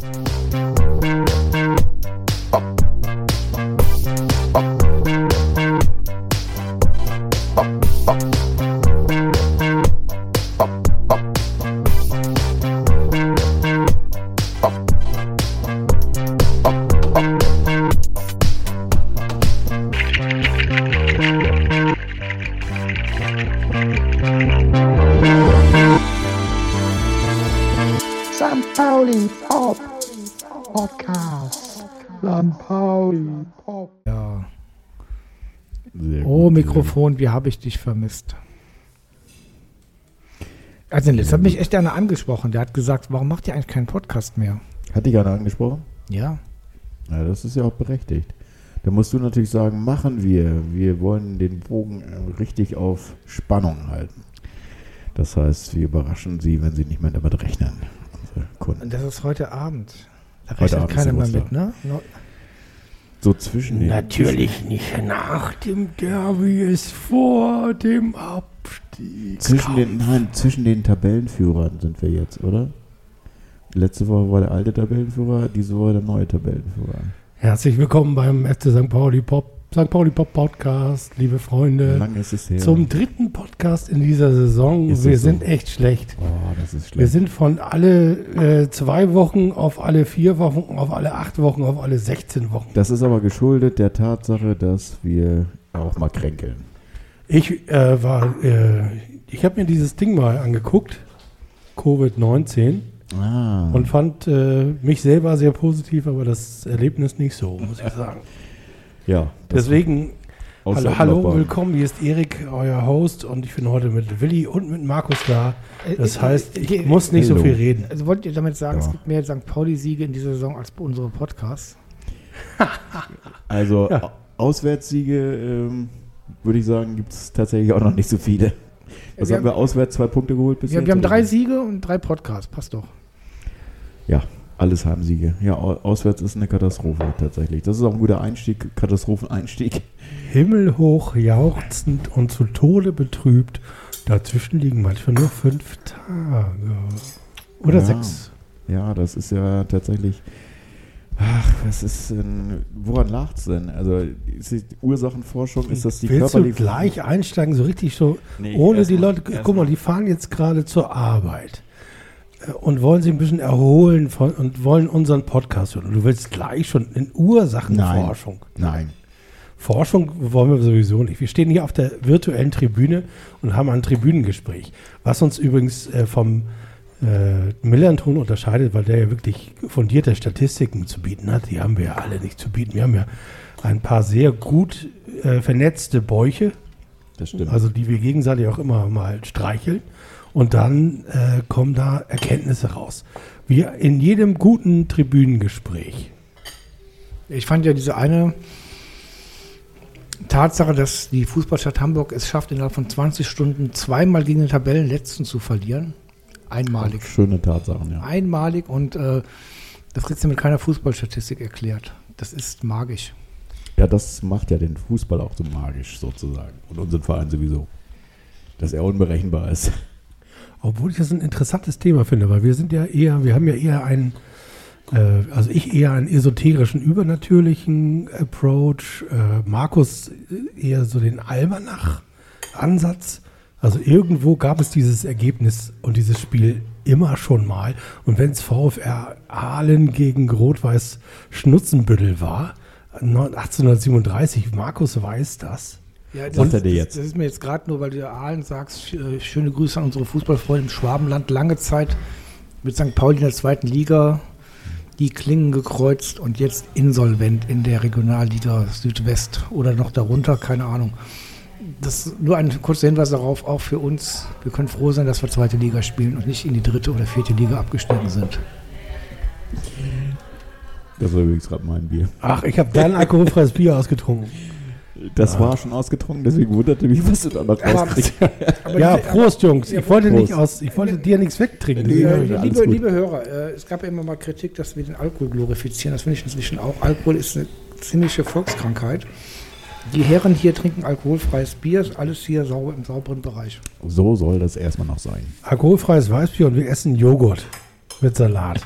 St. Mikrofon, wie habe ich dich vermisst? Also, jetzt hat mich echt einer angesprochen. Der hat gesagt, warum macht ihr eigentlich keinen Podcast mehr? Hat dich einer angesprochen? Ja. Ja, das ist ja auch berechtigt. Da musst du natürlich sagen, machen wir. Wir wollen den Bogen äh, richtig auf Spannung halten. Das heißt, wir überraschen sie, wenn sie nicht mehr damit rechnen. Unsere Kunden. Und das ist heute Abend. Da rechnet keiner mehr mit, ne? No. So zwischen den. Natürlich nicht nach dem Derby ist vor dem Abstieg. Zwischen den, nein, zwischen den Tabellenführern sind wir jetzt, oder? Letzte Woche war der alte Tabellenführer, diese Woche der neue Tabellenführer. Herzlich willkommen beim FC St. Pauli Pop, St. Pauli Pop Podcast, liebe Freunde. lange ist es her? Zum dritten Podcast in dieser Saison. Ist Wir so? sind echt schlecht. oh, das ist Wir schlecht. sind von alle äh, zwei Wochen auf alle vier Wochen, auf alle acht Wochen, auf alle 16 Wochen. Das ist aber geschuldet der Tatsache, dass wir auch mal kränkeln. Ich äh, war, äh, ich habe mir dieses Ding mal angeguckt, Covid-19, Ah. und fand äh, mich selber sehr positiv, aber das Erlebnis nicht so, muss ich sagen. Ja. Deswegen Hallo, hallo, willkommen. Hier ist Erik, euer Host, und ich bin heute mit Willi und mit Markus da. Das heißt, ich muss nicht so Hallo. viel reden. Also wollt ihr damit sagen, Ja. es gibt mehr St. Pauli-Siege in dieser Saison als bei unseren Podcasts? Also Ja. Au- Auswärtssiege, ähm, würde ich sagen, gibt es tatsächlich auch noch nicht so viele. Was Wir haben wir auswärts zwei Punkte geholt bis Wir, jetzt? wir haben drei? Siege und drei Podcasts. Passt doch. Ja, alles Heimsiege. Ja, au- auswärts ist eine Katastrophe tatsächlich. Das ist auch ein guter Einstieg, Katastropheneinstieg. Himmelhoch jauchzend und zu Tode betrübt. Dazwischen liegen manchmal nur fünf Tage. Oder Ja. sechs. Ja, das ist ja tatsächlich. Ach, was ist denn, woran lag es denn? Also die Ursachenforschung, ist das die Willst du körperliche... gleich einsteigen, so richtig so, Nee, ohne die mal- Leute, guck mal, die fahren jetzt gerade zur Arbeit äh, und wollen sich ein bisschen erholen von, und wollen unseren Podcast hören. Und du willst gleich schon in Ursachenforschung. Nein. Forschung wollen wir sowieso nicht. Wir stehen hier auf der virtuellen Tribüne und haben ein Tribünengespräch, was uns übrigens äh, vom äh, Millanton unterscheidet, weil der ja wirklich fundierte Statistiken zu bieten hat. Die haben wir ja alle nicht zu bieten. Wir haben ja ein paar sehr gut äh, vernetzte Bäuche, Das stimmt. also die wir gegenseitig auch immer mal streicheln. Und dann äh, kommen da Erkenntnisse raus. Wie in jedem guten Tribünengespräch. Ich fand ja diese eine Tatsache, dass die Fußballstadt Hamburg es schafft, innerhalb von 20 Stunden zweimal gegen den Tabellenletzten zu verlieren. Einmalig. Schöne Tatsachen, ja. Einmalig und äh, das kriegst du mit keiner Fußballstatistik erklärt. Das ist magisch. Ja, das macht ja den Fußball auch so magisch sozusagen. Und unseren Verein sowieso. Dass er unberechenbar ist. Obwohl ich das ein interessantes Thema finde, weil wir sind ja eher, wir haben ja eher einen, äh, also ich eher einen esoterischen, übernatürlichen Approach, äh, Markus eher so den Almanach-Ansatz. Also irgendwo gab es dieses Ergebnis und dieses Spiel immer schon mal. Und wenn es VfR Aalen gegen Rot-Weiß Schnutzenbüttel war, 1837, Markus weiß das. Ja, das, Sagt ist, er dir jetzt? Das ist mir jetzt gerade nur, weil du Aalen sagst, äh, schöne Grüße an unsere Fußballfreunde im Schwabenland. Lange Zeit mit St. Pauli in der zweiten Liga die Klingen gekreuzt und jetzt insolvent in der Regionalliga Südwest oder noch darunter, keine Ahnung. Das ist nur ein kurzer Hinweis darauf, auch für uns. Wir können froh sein, dass wir zweite Liga spielen und nicht in die dritte oder vierte Liga abgestiegen sind. Das war übrigens gerade mein Bier. Ach, ich habe dein alkoholfreies Bier ausgetrunken. Das war schon ausgetrunken, deswegen wunderte mich, was du da noch rauskriegst. Ja, Prost, Jungs. Ich wollte Prost. nicht aus, ich wollte dir nichts wegtrinken. Nee, Äh, ich- alles liebe, liebe Hörer, äh, es gab ja immer mal Kritik, dass wir den Alkohol glorifizieren. Das finde ich inzwischen auch. Alkohol ist eine ziemliche Volkskrankheit. Die Herren hier trinken alkoholfreies Bier, ist alles hier sauber im sauberen Bereich. So soll das erstmal noch sein. Alkoholfreies Weißbier und wir essen Joghurt mit Salat.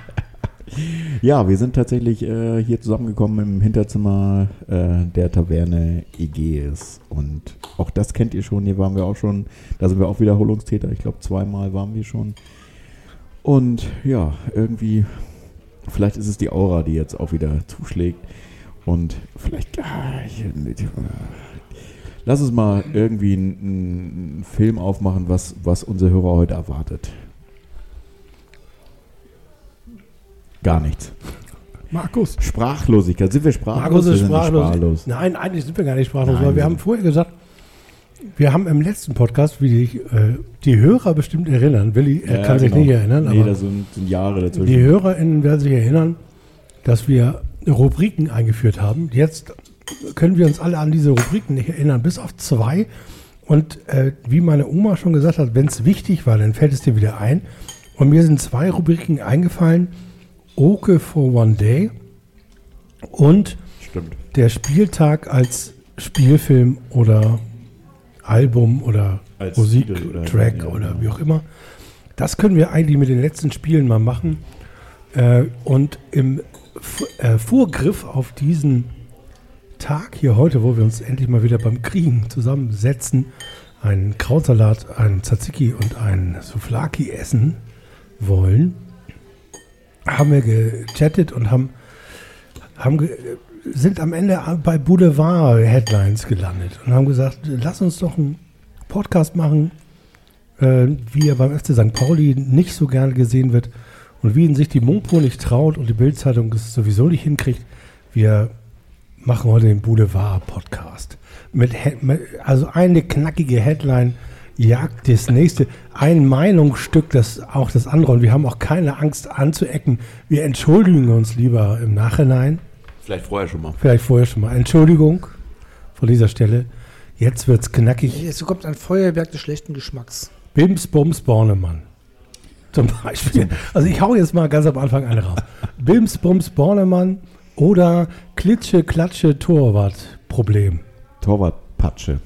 Ja, wir sind tatsächlich äh, hier zusammengekommen im Hinterzimmer äh, der Taverne Egees. Und auch das kennt ihr schon. Hier waren wir auch schon. Da sind wir auch Wiederholungstäter. Ich glaube, zweimal waren wir schon. Und ja, irgendwie, vielleicht ist es die Aura, die jetzt auch wieder zuschlägt. Und vielleicht, ah, ich, lass uns mal irgendwie einen, einen Film aufmachen, was, was unsere Hörer heute erwartet. Gar nichts. Markus. Sprachlosigkeit. Sind wir sprachlos? Markus ist sprachlos. sprachlos. Nein, eigentlich sind wir gar nicht sprachlos, Nein, weil wir haben vorher gesagt, wir haben im letzten Podcast, wie sich äh, die Hörer bestimmt erinnern, Willi er Ja, kann sich genau. nicht erinnern, Nee, aber da sind, sind Jahre dazwischen. die HörerInnen werden sich erinnern, dass wir Rubriken eingeführt haben. Jetzt können wir uns alle an diese Rubriken nicht erinnern, bis auf zwei. Und äh, wie meine Oma schon gesagt hat, wenn es wichtig war, dann fällt es dir wieder ein. Und mir sind zwei Rubriken eingefallen. Oke for One Day und Stimmt. der Spieltag als Spielfilm oder Album oder Als Musik, Titel oder- Track ja, oder genau. wie auch immer. Das können wir eigentlich mit den letzten Spielen mal machen. Äh, und im F äh, Vorgriff auf diesen Tag hier heute, wo wir uns endlich mal wieder beim Kriegen zusammensetzen, einen Krautsalat, einen Tzatziki und einen Souflaki essen wollen, haben wir gechattet und haben, haben ge sind am Ende bei Boulevard-Headlines gelandet und haben gesagt, lass uns doch einen Podcast machen, äh, wie er beim FC St. Pauli nicht so gerne gesehen wird und wie ihn sich die Mopo nicht traut und die Bildzeitung es sowieso nicht hinkriegt. Wir machen heute den Boulevard-Podcast. Mit, mit, also eine knackige Headline jagt das nächste. Ein Meinungsstück, das auch das andere. Und wir haben auch keine Angst anzuecken. Wir entschuldigen uns lieber im Nachhinein. Vielleicht vorher schon mal. Vielleicht vorher schon mal. Entschuldigung von dieser Stelle. Jetzt wird's knackig. Jetzt kommt ein Feuerwerk des schlechten Geschmacks. Bims, Bums, Bornemann. Zum Beispiel. Also ich hau jetzt mal ganz am Anfang eine raus. Bims, Bums, Bornemann oder Klitsche, Klatsche, Torwart-Problem. Torwartpatsche.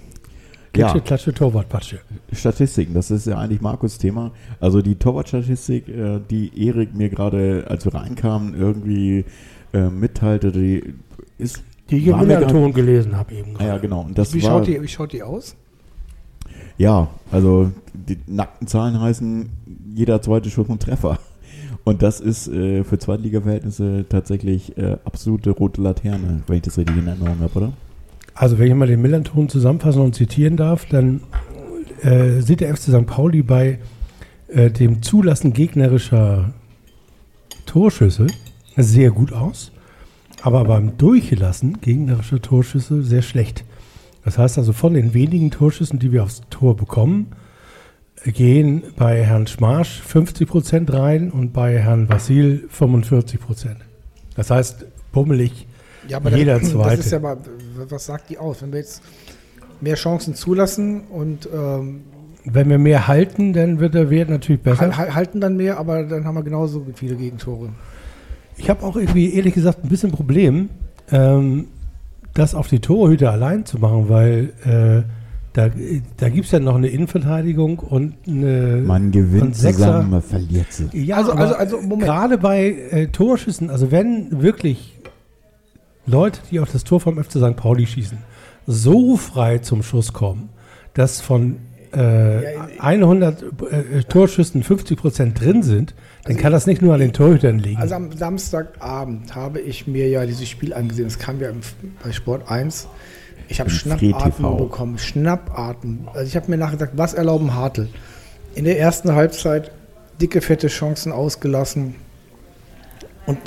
Klitsche, Ja, Klatsche, Torwart-Patsche. Statistiken, das ist ja eigentlich Markus Thema. Also die Torwartstatistik, äh, die Erik mir gerade, als wir reinkamen, irgendwie äh, mitteilte, die ist. Die ich im Millanton gelesen habe eben Ah, ja, gerade. genau. Und das Wie war, schaut, die, wie schaut die aus? Ja, also die nackten Zahlen heißen, jeder zweite Schuss ein Treffer. Und das ist äh, für Zweitliga-Verhältnisse tatsächlich äh, absolute rote Laterne, wenn ich das richtig in Erinnerung habe, oder? Also wenn ich mal den Millanton zusammenfassen und zitieren darf, dann äh, sieht der FC St. Pauli bei äh, dem Zulassen gegnerischer Torschüsse sehr gut aus, aber beim Durchlassen gegnerischer Torschüsse sehr schlecht. Das heißt also, von den wenigen Torschüssen, die wir aufs Tor bekommen, gehen bei Herrn Schmarsch 50% rein und bei Herrn Vassil 45%. Das heißt, bummelig Ja, aber Jeder das, Zweite. das ist ja mal, was sagt die aus? Wenn wir jetzt mehr Chancen zulassen und ähm, Wenn wir mehr halten, dann wird der Wert natürlich besser. hal- hal- halten dann mehr, aber dann haben wir genauso viele Gegentore. Ich habe auch irgendwie, ehrlich gesagt, ein bisschen Problem, ähm, das auf die Torhüter allein zu machen, weil äh, da, da gibt es ja noch eine Innenverteidigung und eine. Man gewinnt zusammen, man verliert sie. Ja, Also- also- also, Moment. Gerade bei äh, Torschüssen, also wenn wirklich Leute, die auf das Tor vom FC St. Pauli schießen, so frei zum Schuss kommen, dass von äh, 100 äh, Torschüssen 50 Prozent drin sind, dann kann das nicht nur an den Torhütern liegen. Also am Samstagabend habe ich mir ja dieses Spiel angesehen. Das kam ja im, bei Sport 1. Ich habe Schnappatmen bekommen. Schnappatmen. Also ich habe mir nachgedacht, was erlauben Hartl? In der ersten Halbzeit dicke, fette Chancen ausgelassen. Und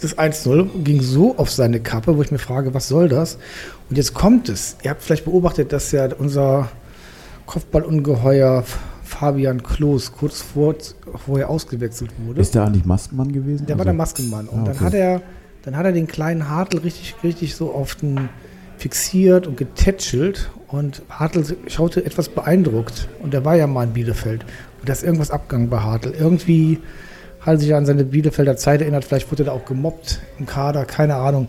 das 1-0 ging so auf seine Kappe, wo ich mir frage, was soll das? Und jetzt kommt es. Ihr habt vielleicht beobachtet, dass ja unser Kopfballungeheuer Fabian Klos kurz vor, vorher ausgewechselt wurde. Ist der eigentlich Maskenmann gewesen? Der war Also- der Maskenmann. Und Ah, dann okay. hat er, dann hat er den kleinen Hartl richtig, richtig so auf den fixiert und getätschelt. Und Hartl schaute etwas beeindruckt. Und er war ja mal in Bielefeld. Und da ist irgendwas abgegangen bei Hartl. Irgendwie hat sich an seine Bielefelder Zeit erinnert. Vielleicht wurde er da auch gemobbt im Kader, keine Ahnung.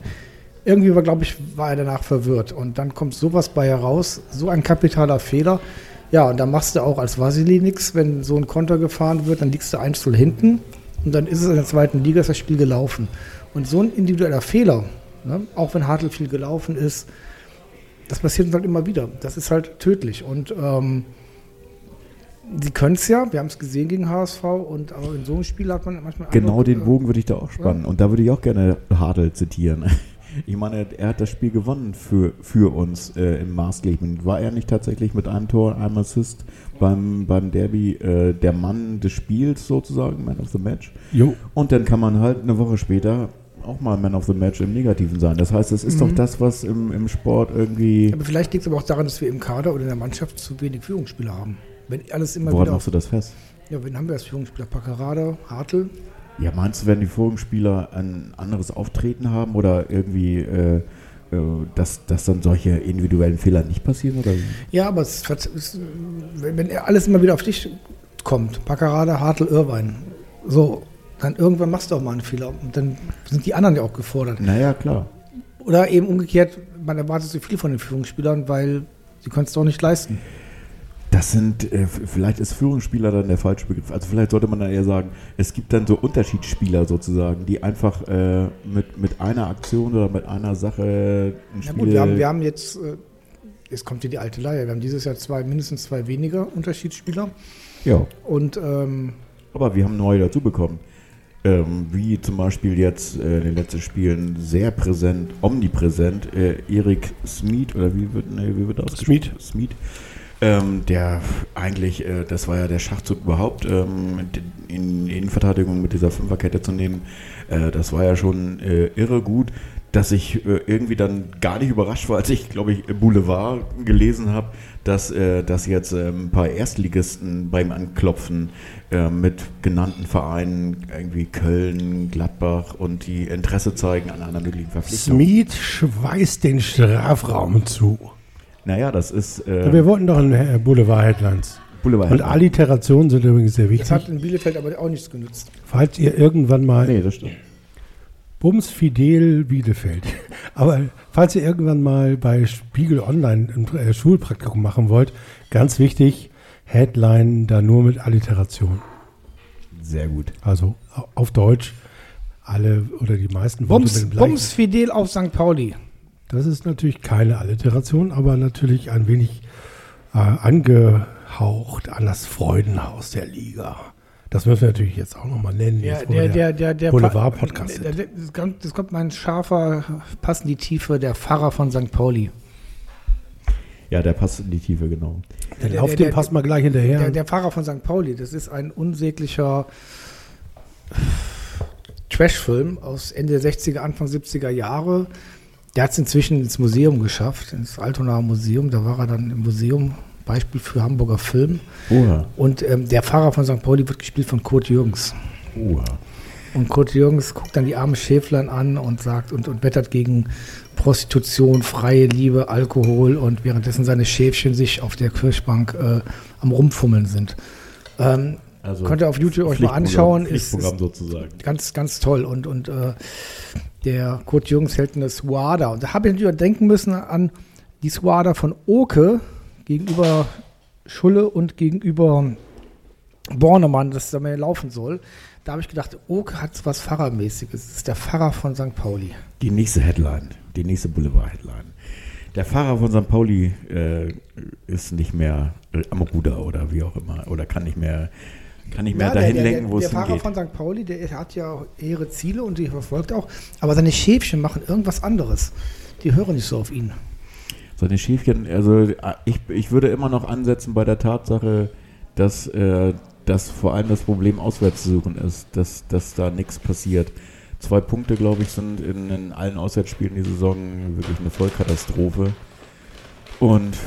Irgendwie war, glaube ich, war er danach verwirrt. Und dann kommt sowas bei heraus, so ein kapitaler Fehler. Ja, und dann machst du auch als Vasili nichts, wenn so ein Konter gefahren wird, dann liegst du 1 hinten. und dann ist es in der zweiten Liga, ist das Spiel gelaufen. Und so ein individueller Fehler, ne, auch wenn Hartl viel gelaufen ist, das passiert uns halt immer wieder. Das ist halt tödlich. Und ähm, sie können es ja, wir haben es gesehen gegen HSV und aber in so einem Spiel hat man manchmal. Genau Eindruck, den äh, Bogen würde ich da auch spannen. Und da würde ich auch gerne Hartl zitieren. Ich meine, er hat das Spiel gewonnen für, für uns äh, im Maßgebenden. War er nicht tatsächlich mit einem Tor, einem Assist beim, beim Derby äh, der Mann des Spiels sozusagen, Man of the Match? Jo. Und dann kann man halt eine Woche später auch mal Man of the Match im Negativen sein. Das heißt, es ist Mhm. doch das, was im, im Sport irgendwie. Aber vielleicht liegt es aber auch daran, dass wir im Kader oder in der Mannschaft zu wenig Führungsspieler haben. Wenn alles immer Woran wieder. machst du das fest? Ja, wen haben wir als Führungsspieler? Packerada, Hartl. Ja, meinst du, wenn die Führungsspieler ein anderes Auftreten haben oder irgendwie, äh, äh, dass, dass dann solche individuellen Fehler nicht passieren? Oder? Ja, aber es, es, wenn alles immer wieder auf dich kommt, Packerada, Hartl, Irvine, so, dann irgendwann machst du auch mal einen Fehler und dann sind die anderen ja auch gefordert. Naja, klar. Oder eben umgekehrt, man erwartet so viel von den Führungsspielern, weil sie können es doch nicht leisten. Das sind, äh, vielleicht ist Führungsspieler dann der falsche Begriff. Also vielleicht sollte man dann eher sagen, es gibt dann so Unterschiedsspieler sozusagen, die einfach äh, mit, mit einer Aktion oder mit einer Sache ein Na Spiel... gut, wir haben, wir haben jetzt, äh, jetzt kommt hier die alte Leier, wir haben dieses Jahr zwei, mindestens zwei weniger Unterschiedsspieler ja, und ähm, aber wir haben neue dazu bekommen. Ähm, wie zum Beispiel jetzt äh, in den letzten Spielen sehr präsent, omnipräsent, äh, Erik Smith, oder wie wird, nee, wie wird das Smith. Smith. Ähm, der eigentlich, äh, das war ja der Schachzug überhaupt, ähm, in Innenverteidigung mit dieser Fünferkette zu nehmen. Äh, das war ja schon äh, irre gut, dass ich äh, irgendwie dann gar nicht überrascht war, als ich, glaube ich, Boulevard gelesen habe, dass, äh, dass jetzt äh, ein paar Erstligisten beim Anklopfen äh, mit genannten Vereinen, irgendwie Köln, Gladbach und die Interesse zeigen an einer möglichen Verpflichtung. Smith schweißt den Strafraum zu. Naja, das ist äh, wir wollten doch ein Boulevard-Headlines. Boulevard. Und Alliterationen sind übrigens sehr das hat wichtig. in Bielefeld aber auch nichts genützt. Falls ihr irgendwann mal Nee, das stimmt. Bums Fidel Bielefeld. Aber falls ihr irgendwann mal bei Spiegel Online ein äh, Schulpraktikum machen wollt, ganz wichtig, Headline da nur mit Alliteration. Sehr gut. Also au- auf Deutsch alle oder die meisten Worte Bums, mit dem. Bums Fidel auf St. Pauli. Das ist natürlich keine Alliteration, aber natürlich ein wenig äh, angehaucht an das Freudenhaus der Liga. Das müssen wir natürlich jetzt auch nochmal nennen. Ja, jetzt, der, der, der, der Boulevard-Podcast der- sind. der- Das kommt, das kommt mein scharfer, passt in die Tiefe, der Pfarrer von St. Pauli. Ja, der passt in die Tiefe, genau. Der der- Lauf, den passt mal gleich hinterher. Der, der Pfarrer von St. Pauli, das ist ein unsäglicher Trashfilm aus Ende der 60er, Anfang 70er Jahre. Der hat es inzwischen ins Museum geschafft, ins Altonaer Museum. Da war er dann im Museum, Beispiel für Hamburger Film. Oha. Und ähm, der Pfarrer von St. Pauli wird gespielt von Kurt Jürgens. Oha. Und Kurt Jürgens guckt dann die arme Schäflein an und sagt und, und wettert gegen Prostitution, freie Liebe, Alkohol und währenddessen seine Schäfchen sich auf der Kirchbank äh, am Rumfummeln sind. Ähm, Also Könnt ihr auf YouTube euch mal anschauen, ist- Pflichtprogramm sozusagen. ganz, ganz toll. Und, und äh, der Kurt Jürgens hält eine Swada. Und da habe ich natürlich denken müssen an die Swada von Oke gegenüber Schulle und gegenüber Bornemann, das da mehr laufen soll. Da habe ich gedacht, Oke hat was Pfarrermäßiges. Das ist der Pfarrer von St. Pauli. Die nächste Headline, die nächste Boulevard-Headline. Der Fahrer von St. Pauli äh, ist nicht mehr äh, am Ruder oder wie auch immer. Oder kann nicht mehr, kann nicht mehr Ja, dahin der, der, lenken, wo der es Fahrer hingeht. von St. Pauli, der hat ja ihre Ziele und die verfolgt auch. Aber seine Schäfchen machen irgendwas anderes. Die hören nicht so auf ihn. Seine Schäfchen, also äh, ich, ich würde immer noch ansetzen bei der Tatsache, dass, äh, dass vor allem das Problem auswärts zu suchen ist, dass, dass da nichts passiert. Zwei Punkte, glaube ich, sind in, in allen Auswärtsspielen die Saison wirklich eine Vollkatastrophe. Und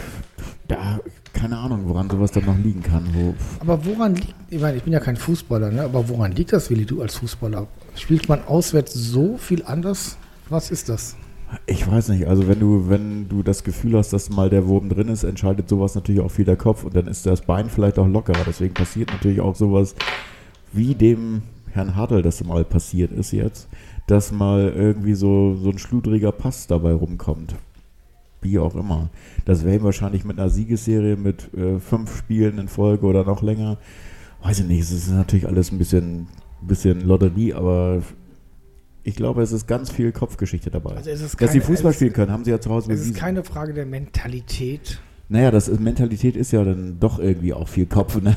da, keine Ahnung, woran sowas dann noch liegen kann. Wo, Aber woran liegt, ich meine, ich bin ja kein Fußballer, ne? aber woran liegt das, Willi, du als Fußballer? Spielt man auswärts so viel anders? Was ist das? Ich weiß nicht, also wenn du, wenn du das Gefühl hast, dass mal der Wurm drin ist, entscheidet sowas natürlich auch viel der Kopf und dann ist das Bein vielleicht auch lockerer. Deswegen passiert natürlich auch sowas, wie dem Herrn Hartl das mal passiert ist jetzt, dass mal irgendwie so, so ein schludriger Pass dabei rumkommt. Wie auch immer. Das wäre ihm wahrscheinlich mit einer Siegesserie mit äh, fünf Spielen in Folge oder noch länger. Weiß ich nicht, es ist natürlich alles ein bisschen ein bisschen Lotterie, aber ich glaube, es ist ganz viel Kopfgeschichte dabei. Also es ist Dass sie keine- Fußball es- spielen können, haben sie ja zu Hause Es ist bewiesen. keine Frage der Mentalität. Naja, das ist, Mentalität ist ja dann doch irgendwie auch viel Kopf, ne?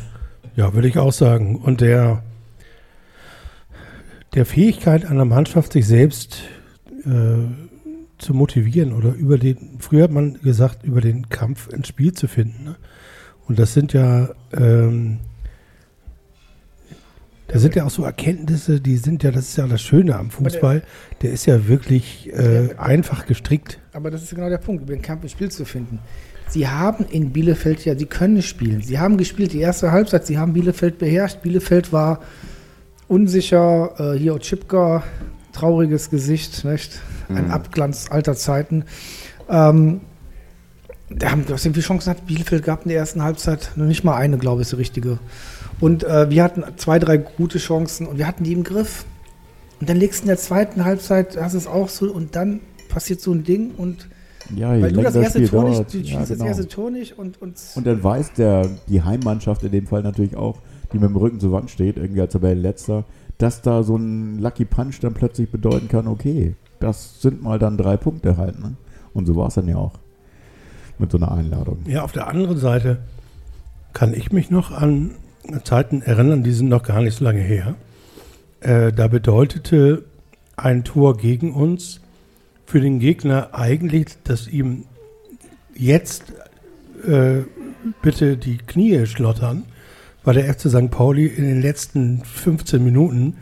Ja, würde ich auch sagen. Und der, der Fähigkeit einer Mannschaft, sich selbst äh, zu motivieren oder über den, früher hat man gesagt, über den Kampf ins Spiel zu finden. Ne? Und das sind ja, ähm, da sind ja auch so Erkenntnisse, die sind ja, das ist ja das Schöne am Fußball, der ist ja wirklich äh, einfach gestrickt. Aber das ist genau der Punkt, über den Kampf ins Spiel zu finden. Sie haben in Bielefeld ja, sie können spielen. Sie haben gespielt die erste Halbzeit, sie haben Bielefeld beherrscht. Bielefeld war unsicher, äh, hier Otschipka, trauriges Gesicht, nicht? ein Mhm. Abglanz alter Zeiten. Ähm, da haben du hast wie viele Chancen hat Bielefeld gehabt in der ersten Halbzeit? Nur nicht mal eine, glaube ich, ist die richtige. Und äh, wir hatten zwei, drei gute Chancen und wir hatten die im Griff. Und dann legst du in der zweiten Halbzeit, hast es auch so und dann passiert so ein Ding und Ja, weil du länger das erste Tor nicht, du ja, schießt das genau. erste Tor nicht und, und, Und dann weiß der, die Heimmannschaft in dem Fall natürlich auch, die mit dem Rücken zur Wand steht, irgendwie als Tabellenletzter, dass da so ein Lucky Punch dann plötzlich bedeuten kann, okay, das sind mal dann drei Punkte halt. Ne? Und so war es dann ja auch mit so einer Einladung. Ja, auf der anderen Seite kann ich mich noch an Zeiten erinnern, die sind noch gar nicht so lange her. Äh, da bedeutete ein Tor gegen uns für den Gegner eigentlich, dass ihm jetzt äh, bitte die Knie schlottern, weil der FC St. Pauli in den letzten 15 Minuten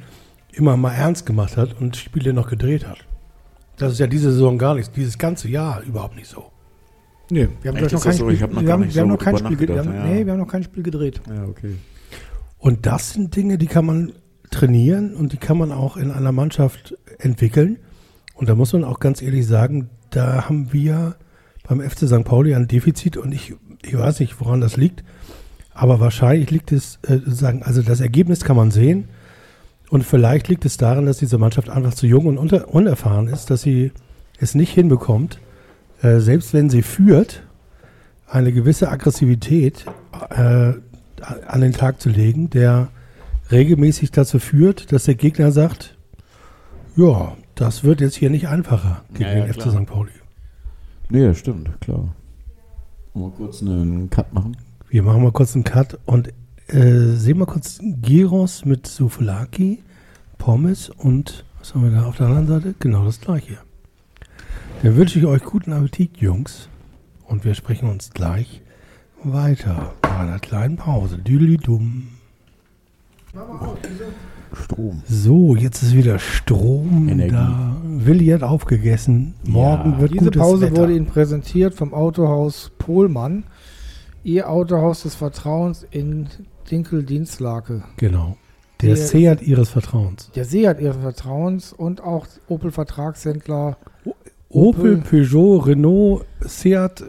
immer mal ernst gemacht hat und Spiele noch gedreht hat. Das ist ja diese Saison gar nicht, dieses ganze Jahr überhaupt nicht so. nee, wir haben Echt, noch ist kein so? Spiel, hab noch wir haben, wir haben so noch kein drüber Spiel, ge- wir haben, ja. nee, wir haben noch kein Spiel gedreht. Ja, okay. Und das sind Dinge, die kann man trainieren und die kann man auch in einer Mannschaft entwickeln. Und da muss man auch ganz ehrlich sagen, da haben wir beim FC St. Pauli ein Defizit und ich, ich weiß nicht, woran das liegt, aber wahrscheinlich liegt es, äh, sagen, also das Ergebnis kann man sehen und vielleicht liegt es daran, dass diese Mannschaft einfach zu jung und unter, unerfahren ist, dass sie es nicht hinbekommt, äh, selbst wenn sie führt, eine gewisse Aggressivität äh, an den Tag zu legen, der regelmäßig dazu führt, dass der Gegner sagt, ja, das wird jetzt hier nicht einfacher gegen Ja, ja, den FC klar. St. Pauli. Nee, das stimmt, klar. Mal kurz einen Cut machen. Wir machen mal kurz einen Cut und äh, sehen mal kurz Gyros mit Souflaki, Pommes und was haben wir da auf der anderen Seite? Genau das gleiche. Dann wünsche ich euch guten Appetit, Jungs. Und wir sprechen uns gleich weiter bei einer kleinen Pause. Düdelidum. Strom. So, jetzt ist wieder Strom Energie. da. Willi hat aufgegessen. Morgen Ja. wird Diese gutes Pause Wetter. wurde Ihnen präsentiert vom Autohaus Pohlmann, Ihr Autohaus des Vertrauens in Dinkel-Dienstlaken. Genau. Der Der- Seat ihres Vertrauens. Der Seat Ihres Vertrauens und auch Opel-Vertragshändler Opel, Peugeot, Renault, Seat, äh,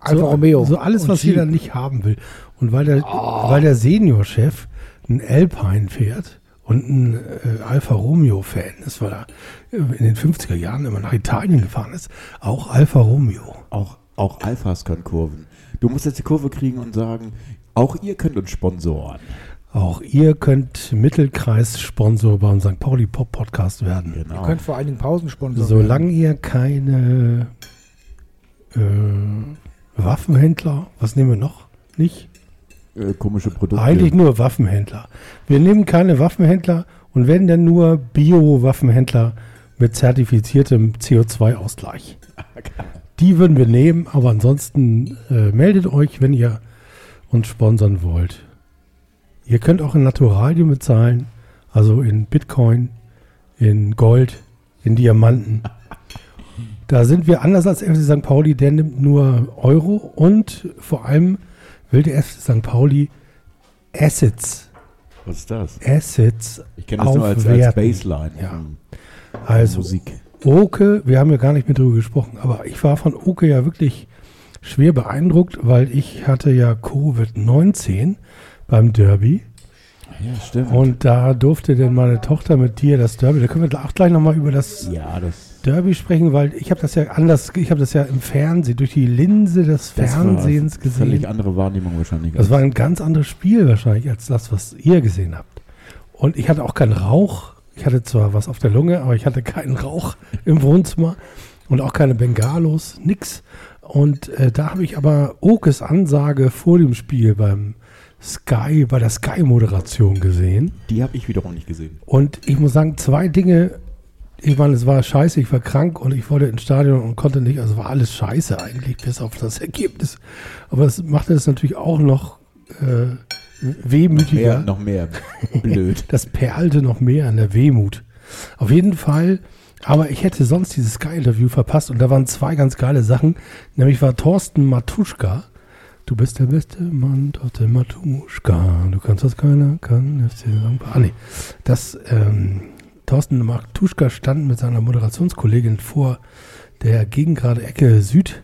Alfa so, Romeo So alles, was jeder nicht haben will. Und weil der, weil der Seniorchef ein Alpine fährt und ein äh, Alfa Romeo-Fan ist, weil er äh, in den 50er Jahren immer nach Italien gefahren ist, auch Alfa Romeo. Auch, auch Alphas können Kurven. Du musst jetzt die Kurve kriegen und sagen, auch ihr könnt uns sponsoren. Auch ihr könnt Mittelkreis-Sponsor beim St. Pauli Pop Podcast werden. Ihr Genau. könnt vor allen Dingen Pausensponsor Solange ihr keine äh, Waffenhändler, was nehmen wir noch? Nicht? Äh, komische Produkte. Eigentlich nur Waffenhändler. Wir nehmen keine Waffenhändler und wenn dann nur Bio-Waffenhändler mit zertifiziertem CO2-Ausgleich. Die würden wir nehmen, aber ansonsten äh, meldet euch, wenn ihr uns sponsern wollt. Ihr könnt auch in Naturalien bezahlen, also in Bitcoin, in Gold, in Diamanten. Da sind wir anders als FC St. Pauli, der nimmt nur Euro und vor allem will der FC St. Pauli Assets, Was ist das? Assets Ich kenne das nur als, als. Baseline. Ja. von Also Musik. Oke, wir haben ja gar nicht mehr drüber gesprochen, aber ich war von Oke ja wirklich schwer beeindruckt, weil ich hatte ja Covid-19 beim Derby Ja, stimmt. und da durfte denn meine Tochter mit dir das Derby, da können wir auch gleich nochmal über das ja, das, Derby sprechen, weil ich habe das ja anders, ich habe das ja im Fernsehen, durch die Linse des das Fernsehens war völlig gesehen. andere Wahrnehmung wahrscheinlich. Das war ein ganz anderes Spiel wahrscheinlich als das, was ihr gesehen habt. Und ich hatte auch keinen Rauch. Ich hatte zwar was auf der Lunge, aber ich hatte keinen Rauch im Wohnzimmer und auch keine Bengalos, nix. Und äh, da habe ich aber Okes Ansage vor dem Spiel beim Sky, bei der Sky-Moderation gesehen. Die habe ich wiederum nicht gesehen. Und ich muss sagen, zwei Dinge. Ich meine, es war scheiße, ich war krank und ich wollte ins Stadion und konnte nicht. Also war alles scheiße eigentlich, bis auf das Ergebnis. Aber es machte es natürlich auch noch äh, wehmütiger. Mehr, noch mehr blöd. Das perlte noch mehr an der Wehmut. Auf jeden Fall, aber ich hätte sonst dieses Sky-Interview verpasst und da waren zwei ganz geile Sachen. Nämlich war Thorsten Matuschka. Du bist der beste Mann, Thorsten Matuschka. Du kannst das keiner, kann. Ah, nee. Das, ähm, Thorsten Matuschka stand mit seiner Moderationskollegin vor der gegengrade Ecke Süd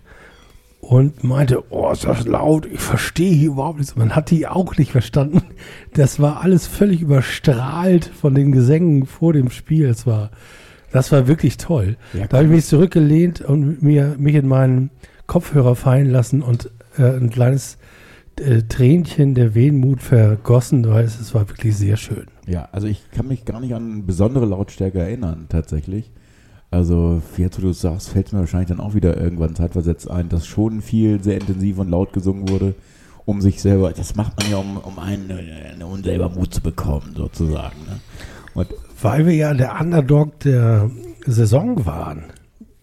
und meinte, oh, ist das laut, ich verstehe hier überhaupt nichts. Man hat die auch nicht verstanden. Das war alles völlig überstrahlt von den Gesängen vor dem Spiel. Es war, das war wirklich toll. Ja, da habe ich mich zurückgelehnt und mir, mich in meinen Kopfhörer fallen lassen und äh, ein kleines äh, Tränchen der Wehmut vergossen, weil es, es war wirklich sehr schön. Ja, also ich kann mich gar nicht an besondere Lautstärke erinnern, tatsächlich. Also, jetzt, wo du sagst, fällt es mir wahrscheinlich dann auch wieder irgendwann zeitversetzt ein, dass schon viel sehr intensiv und laut gesungen wurde, um sich selber, das macht man ja, um, um einen, äh, um selber Mut zu bekommen, sozusagen. Ne? Und Weil wir ja der Underdog der Saison waren.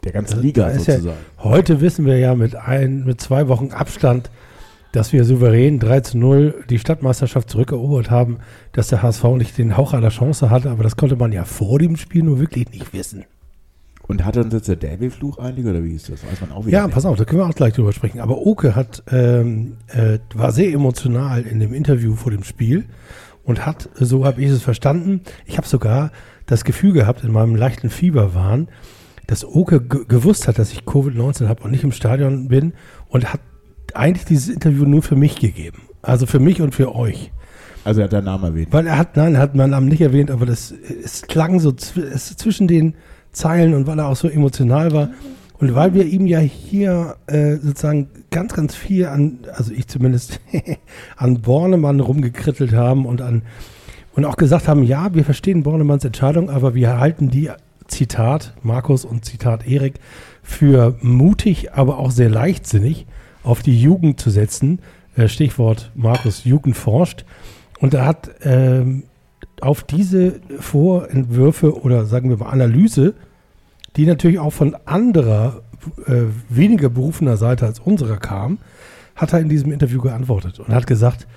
der ganzen Liga ist ja, sozusagen. heute wissen wir ja mit, ein, mit zwei Wochen Abstand, dass wir souverän 3 zu 0 die Stadtmeisterschaft zurückerobert haben, dass der HSV nicht den Hauch einer Chance hatte, aber das konnte man ja vor dem Spiel nur wirklich nicht wissen. Und hat dann jetzt der Derby-Fluch einige oder wie ist das? Weiß man auch wieder. Ja, pass auf, da können wir auch gleich drüber sprechen. Aber Oke hat, ähm, äh, war sehr emotional in dem Interview vor dem Spiel und hat, so habe ich es verstanden, ich habe sogar das Gefühl gehabt in meinem leichten Fieberwahn, dass Oke ge- gewusst hat, dass ich Covid-19 habe und nicht im Stadion bin und hat eigentlich dieses Interview nur für mich gegeben. Also für mich und für euch. Also er hat deinen Namen erwähnt. Weil er hat, nein, er hat meinen Namen nicht erwähnt, aber das, es klang so es, zwischen den Zeilen und weil er auch so emotional war. Und weil wir ihm ja hier äh, sozusagen ganz, ganz viel an, also ich zumindest, an Bornemann rumgekrittelt haben und an und auch gesagt haben, ja, wir verstehen Bornemanns Entscheidung, aber wir halten die, Zitat Markus und Zitat Erik, für mutig, aber auch sehr leichtsinnig auf die Jugend zu setzen. Äh, Stichwort Markus Jugend forscht. Und er hat ähm, auf diese Vorentwürfe oder sagen wir mal Analyse, die natürlich auch von anderer, äh, weniger berufener Seite als unserer kam, hat er in diesem Interview geantwortet und hat gesagt,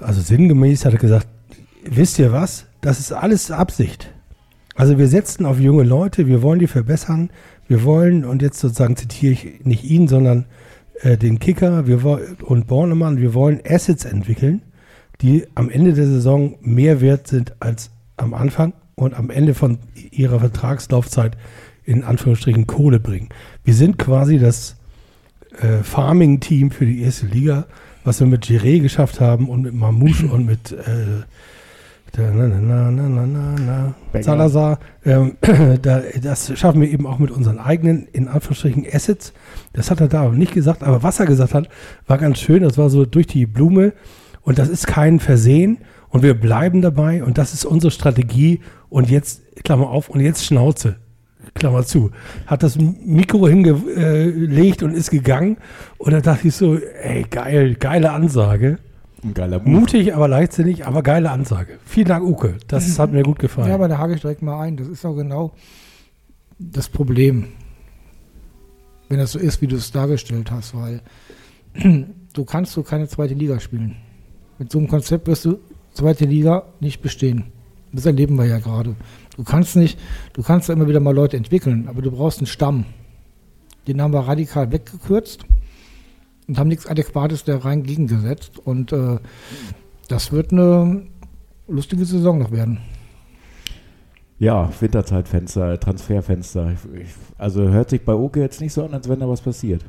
also sinngemäß hat er gesagt, wisst ihr was, das ist alles Absicht. Also wir setzen auf junge Leute, wir wollen die verbessern, wir wollen, und jetzt sozusagen zitiere ich nicht ihn, sondern äh, den Kicker wir und Bornemann, wir wollen Assets entwickeln, die am Ende der Saison mehr wert sind als am Anfang und am Ende von ihrer Vertragslaufzeit in Anführungsstrichen Kohle bringen. Wir sind quasi das äh, Farming-Team für die erste Liga, was wir mit Giré geschafft haben und mit Mamouche und mit äh, na, na, na. Salazar. Ähm, da, das schaffen wir eben auch mit unseren eigenen, in Anführungsstrichen, Assets. Das hat er da aber nicht gesagt, aber was er gesagt hat, war ganz schön. Das war so durch die Blume und das ist kein Versehen und wir bleiben dabei und das ist unsere Strategie und jetzt, Klammer auf, und jetzt Schnauze. Klammer zu, hat das Mikro hingelegt und ist gegangen. Und da dachte ich so, ey, geil, geile Ansage. Mutig, aber leichtsinnig, aber geile Ansage. Vielen Dank, Uke. Das hat mir gut gefallen. Ja, aber da hake ich direkt mal ein. Das ist auch genau das Problem. Wenn das so ist, wie du es dargestellt hast, weil du kannst so keine zweite Liga spielen. Mit so einem Konzept wirst du zweite Liga nicht bestehen. Das erleben wir ja gerade. Du kannst nicht, du kannst ja immer wieder mal Leute entwickeln, aber du brauchst einen Stamm. Den haben wir radikal weggekürzt und haben nichts Adäquates da rein gegengesetzt. Und äh, das wird eine lustige Saison noch werden. Ja, Winterzeitfenster, Transferfenster. Also hört sich bei Oke jetzt nicht so an, als wenn da was passiert.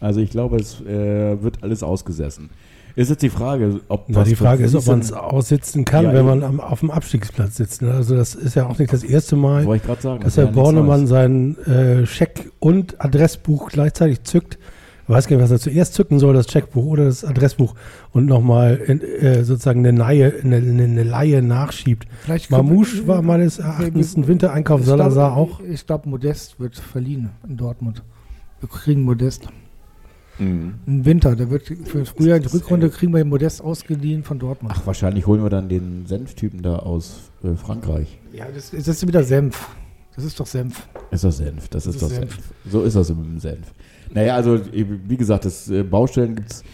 Also ich glaube, es äh, wird alles ausgesessen. Ist jetzt die Frage, ob Na, die Frage ist, ob man es aussitzen kann, Ja, wenn man am, auf dem Abstiegsplatz sitzt. ne? Also das ist ja auch nicht das erste Mal, ich gerade sagen. dass das Herr nichts Bornemann sein äh, Scheck- und Adressbuch gleichzeitig zückt. weiß gar nicht, was er zuerst zücken soll, das Checkbuch oder das Adressbuch und nochmal äh, sozusagen eine Laie, eine, eine, eine Laie nachschiebt. Vielleicht Mamouche war meines Erachtens ein Wintereinkauf, Ich glaub- Salazar auch. Ich glaube, Modest wird verliehen in Dortmund. Wir kriegen Modest. Mhm. Im Winter, der wird für Frühjahr die Rückrunde kriegen wir Modest ausgeliehen von Dortmund. Ach, wahrscheinlich holen wir dann den Senftypen da aus äh, Frankreich. Ja, das, das ist wieder Senf. Das ist doch Senf. Ist das Senf? Das, ist ist doch Senf. Senf. So ist das im Senf. Naja, also wie gesagt, das äh, Baustellen gibt es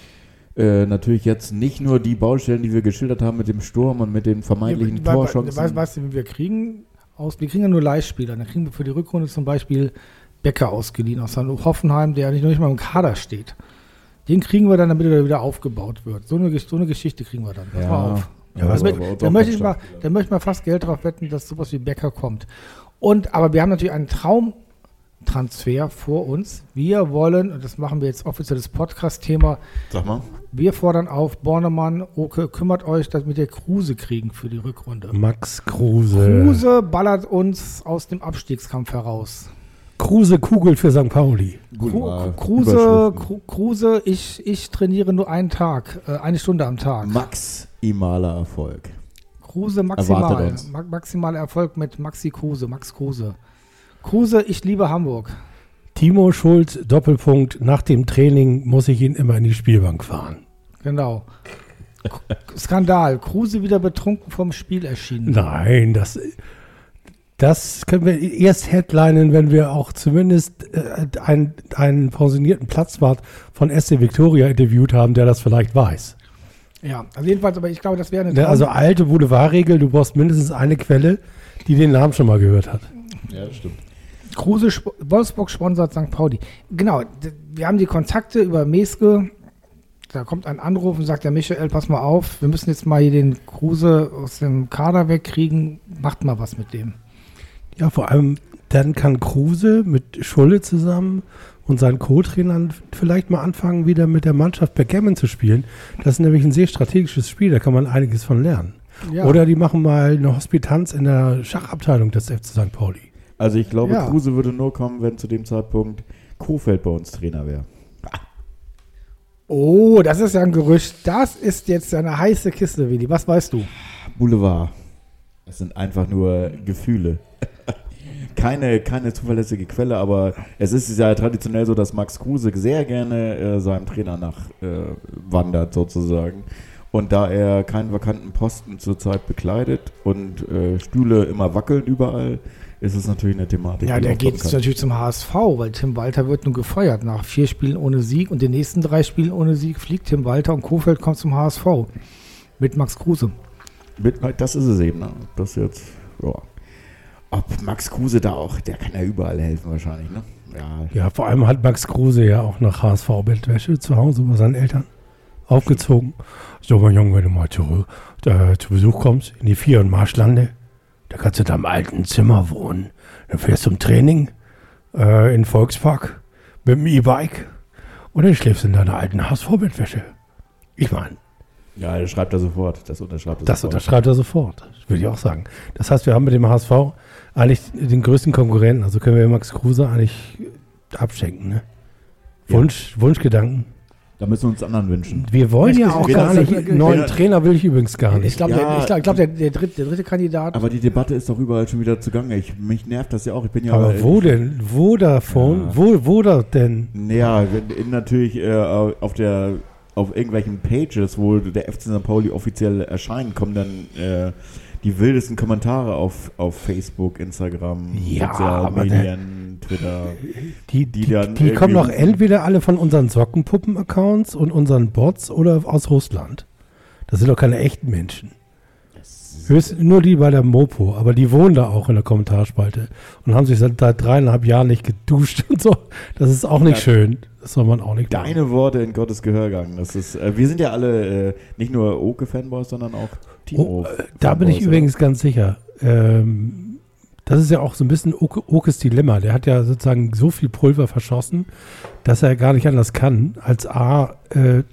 äh, natürlich jetzt nicht nur die Baustellen, die wir geschildert haben mit dem Sturm und mit den vermeintlichen Ja, Torchancen. Weißt weißt du, wie wir kriegen? Aus, wir kriegen ja nur Leihspieler. Dann kriegen wir für die Rückrunde zum Beispiel Becker ausgeliehen aus Hoffenheim, der nicht, noch nicht mal im Kader steht. Den kriegen wir dann, damit er wieder aufgebaut wird. So eine, so eine Geschichte kriegen wir dann. Pass Ja. mal auf. Ja, aber- mit- da, möchte ich mal, da möchte ich mal fast Geld drauf wetten, dass sowas wie Becker kommt. Und, aber wir haben natürlich einen Traumtransfer vor uns. Wir wollen, und das machen wir jetzt offizielles Podcast-Thema, Sag mal. wir fordern auf, Bornemann, Oke, kümmert euch, dass wir der Kruse kriegen für die Rückrunde. Max Kruse. Kruse ballert uns aus dem Abstiegskampf heraus. Kruse Kugel für St. Pauli. Kru Kruse, Kruse, ich, ich trainiere nur einen Tag, äh, eine Stunde am Tag. Max Imaler Erfolg. Kruse maximal. Maximaler Erfolg mit Maxi Kruse, Max Kruse. Kruse, ich liebe Hamburg. Timo Schulz, Doppelpunkt. Nach dem Training muss ich ihn immer in die Spielbank fahren. Genau. Skandal. Kruse wieder betrunken vom Spiel erschienen. Nein, das, das können wir erst headlinen, wenn wir auch zumindest äh, einen, einen pensionierten Platzwart von SC Victoria interviewt haben, der das vielleicht weiß. Ja, also jedenfalls, aber ich glaube, das wäre eine Ne, Also alte Boulevardregel, du brauchst mindestens eine Quelle, die den Namen schon mal gehört hat. Ja, das stimmt. Kruse, Sp Wolfsburg sponsert St. Pauli. Genau, wir haben die Kontakte über Meske. Da kommt ein Anruf und sagt der Michael, pass mal auf, wir müssen jetzt mal hier den Kruse aus dem Kader wegkriegen. Macht mal was mit dem. Ja, vor allem dann kann Kruse mit Schulle zusammen und seinen Co-Trainern vielleicht mal anfangen, wieder mit der Mannschaft Backgammon zu spielen. Das ist nämlich ein sehr strategisches Spiel, da kann man einiges von lernen. Ja. Oder die machen mal eine Hospitanz in der Schachabteilung des FC St. Pauli. Also ich glaube, Ja. Kruse würde nur kommen, wenn zu dem Zeitpunkt Kofeld bei uns Trainer wäre. Oh, das ist ja ein Gerücht. Das ist jetzt eine heiße Kiste, Willi. Was weißt du? Boulevard. Es sind einfach nur Gefühle. Keine, keine zuverlässige Quelle, aber es ist ja traditionell so, dass Max Kruse sehr gerne äh, seinem Trainer nach äh, wandert sozusagen. Und da er keinen vakanten Posten zurzeit bekleidet und äh, Stühle immer wackeln überall, ist es natürlich eine Thematik. Ja, der geht jetzt natürlich zum HSV, weil Tim Walter wird nun gefeuert. Nach vier Spielen ohne Sieg und den nächsten drei Spielen ohne Sieg fliegt Tim Walter und Kofeld kommt zum HSV. Mit Max Kruse. Mit, das ist es eben. Ne? Das jetzt, ja. Ob Max Kruse da auch, der kann ja überall helfen wahrscheinlich, ne? Ja, Ja, vor allem hat Max Kruse ja auch nach HSV-Bettwäsche zu Hause bei seinen Eltern aufgezogen. So, mein Junge, wenn du mal zu, äh, zu Besuch kommst in die Vier- und Marschlande, da kannst du in deinem alten Zimmer wohnen. Dann fährst du zum Training äh, in den Volkspark mit dem E-Bike und dann schläfst du in deiner alten HSV-Bettwäsche. Ich meine, ja, das schreibt er sofort. Das unterschreibt er das sofort. unterschreibt er sofort, würde ich auch sagen. Das heißt, wir haben mit dem HSV eigentlich den größten Konkurrenten, also können wir Max Kruse eigentlich abschenken. Ne? Ja. Wunsch, Wunschgedanken. Da müssen wir uns anderen wünschen. Wir wollen ja auch Wenn gar nicht, wenn- neuen Trainer will ich übrigens gar Ich nicht. glaube, Ja. der, ich glaub, ich glaub, der, der, dritte, der dritte Kandidat. Aber die Debatte ist doch überall schon wieder zugange. Ich, mich nervt das ja auch. Ich bin ja Aber wo denn? Wo davon? Ja. Wo, wo da denn? Naja, natürlich äh, auf der auf irgendwelchen Pages, wo der FC St. Pauli offiziell erscheint, kommen dann äh, die wildesten Kommentare auf, auf Facebook, Instagram, Ja, sozialen Medien, Twitter. Die, Die die, dann die, kommen doch entweder alle von unseren Sockenpuppen-Accounts und unseren Bots oder aus Russland. Das sind doch keine echten Menschen. Höchst, nur die bei der Mopo, aber die wohnen da auch in der Kommentarspalte und haben sich seit, seit dreieinhalb Jahren nicht geduscht und so. Das ist auch nicht Ja. schön. Das soll man auch nicht machen. Deine Worte in Gottes Gehörgang. Das ist, äh, wir sind ja alle äh, nicht nur Oke-Fanboys, sondern auch Timo. Oh, äh, da bin ich übrigens ganz sicher. Ähm, das ist ja auch so ein bisschen Oke, Okes Dilemma. Der hat ja sozusagen so viel Pulver verschossen, dass er gar nicht anders kann, als A, äh, äh,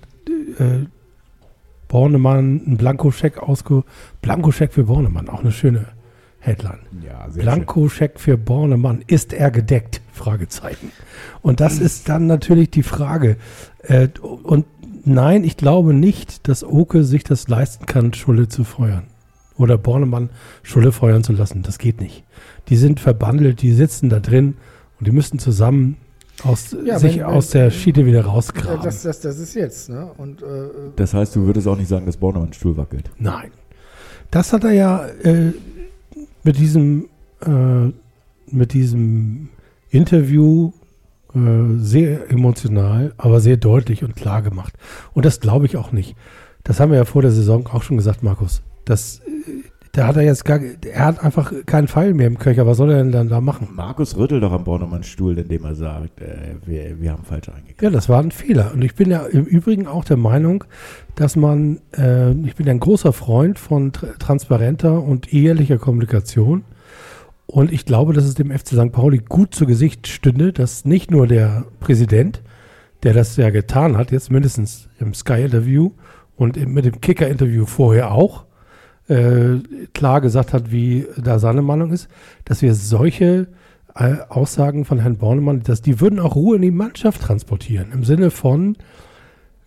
Bornemann einen Blankoscheck ausge... Blankoscheck für Bornemann, auch eine schöne Headline. Ja. Blankoscheck für Bornemann. Ist er gedeckt Fragezeichen. Und das ist dann natürlich die Frage. Äh, und nein, ich glaube nicht, dass Oke sich das leisten kann, Schulle zu feuern. Oder Bornemann Schulle feuern zu lassen. Das geht nicht. Die sind verbandelt, die sitzen da drin und die müssen zusammen aus, Ja, sich wenn- aus wenn- der Schiene wieder rausgraben. Das, das, das ist jetzt, ne? Und äh, Das heißt, du würdest auch nicht sagen, dass Bornemann Stuhl wackelt. Nein. Das hat er ja äh, mit diesem äh, mit diesem Interview äh, sehr emotional, aber sehr deutlich und klar gemacht. Und das glaube ich auch nicht. Das haben wir ja vor der Saison auch schon gesagt, Markus. Das, äh, da hat er jetzt gar, er hat einfach keinen Pfeil mehr im Köcher. Was soll er denn dann da machen? Markus rüttelt doch am Bornemann Stuhl, indem er sagt, äh, wir, wir haben falsch eingekauft. Ja, das war ein Fehler. Und ich bin ja im Übrigen auch der Meinung, dass man, äh, ich bin ein großer Freund von tr transparenter und ehrlicher Kommunikation. Und ich glaube, dass es dem FC St. Pauli gut zu Gesicht stünde, dass nicht nur der Präsident, der das ja getan hat, jetzt mindestens im Sky-Interview und mit dem Kicker-Interview vorher auch, äh, klar gesagt hat, wie da seine Meinung ist, dass wir solche äh, Aussagen von Herrn Bornemann, dass die würden auch Ruhe in die Mannschaft transportieren. Im Sinne von,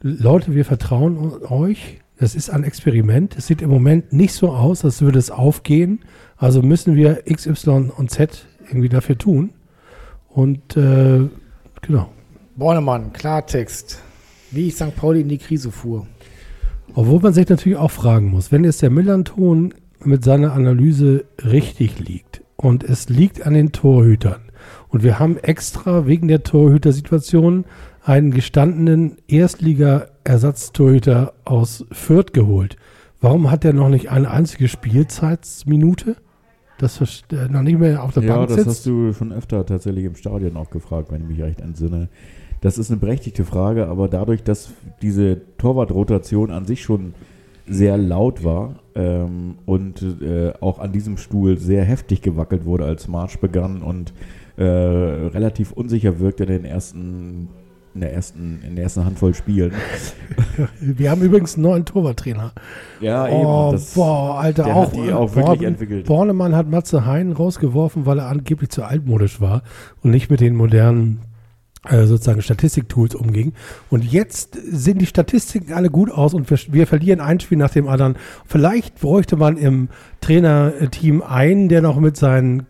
Leute, wir vertrauen euch. Das ist ein Experiment. Es sieht im Moment nicht so aus, als würde es aufgehen. Also müssen wir X, Y und Z irgendwie dafür tun. Und äh, genau. Bornemann, Klartext. Wie ich St. Pauli in die Krise fuhr. Obwohl man sich natürlich auch fragen muss, wenn jetzt der Millanton mit seiner Analyse richtig liegt und es liegt an den Torhütern und wir haben extra wegen der Torhütersituation einen gestandenen Erstliga-Ersatztorhüter aus Fürth geholt. Warum hat er noch nicht eine einzige Spielzeitsminute? Dass er noch nicht mehr auf der Ja, Bank das sitzt? hast du schon öfter tatsächlich im Stadion auch gefragt, wenn ich mich recht entsinne. Das ist eine berechtigte Frage, aber dadurch, dass diese Torwartrotation an sich schon sehr laut war ähm, und äh, auch an diesem Stuhl sehr heftig gewackelt wurde, als Marsch begann und äh, relativ unsicher wirkte in den ersten in der ersten in der ersten Handvoll Spielen. Wir haben übrigens einen neuen Torwarttrainer. Ja, Oh, das- boah, Alter, der auch, hat die auch wirklich Born- entwickelt. Bornemann hat Matze Hein rausgeworfen, weil er angeblich zu altmodisch war und nicht mit den modernen äh, sozusagen Statistiktools umging. Und jetzt sehen die Statistiken alle gut aus und wir, wir verlieren ein Spiel nach dem anderen. Vielleicht bräuchte man im Trainerteam einen, der noch mit seinen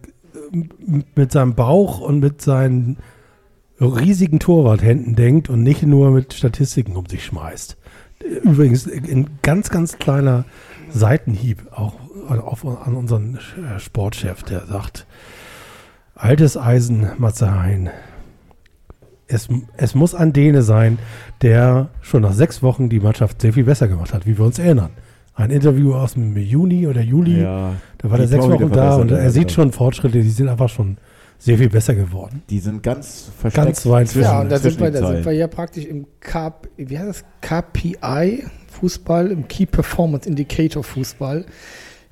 mit seinem Bauch und mit seinen riesigen Torwarthänden denkt und nicht nur mit Statistiken um sich schmeißt. Übrigens ein ganz, ganz kleiner Seitenhieb auch auf, an unseren äh, Sportchef, der sagt, altes Eisen, Matze Hein. Es, es muss ein Däne sein, der schon nach sechs Wochen die Mannschaft sehr viel besser gemacht hat, wie wir uns erinnern. Ein Interview aus dem Juni oder Juli, Ja, da war der sechs Wochen da und er sieht schon Fortschritte, die sind einfach schon sehr viel besser geworden. Die sind ganz versteckt. Ganz weit zwischen- Ja, und da sind, wir, da sind wir ja praktisch im K, wie heißt das? KPI Fußball, im Key Performance Indicator Fußball.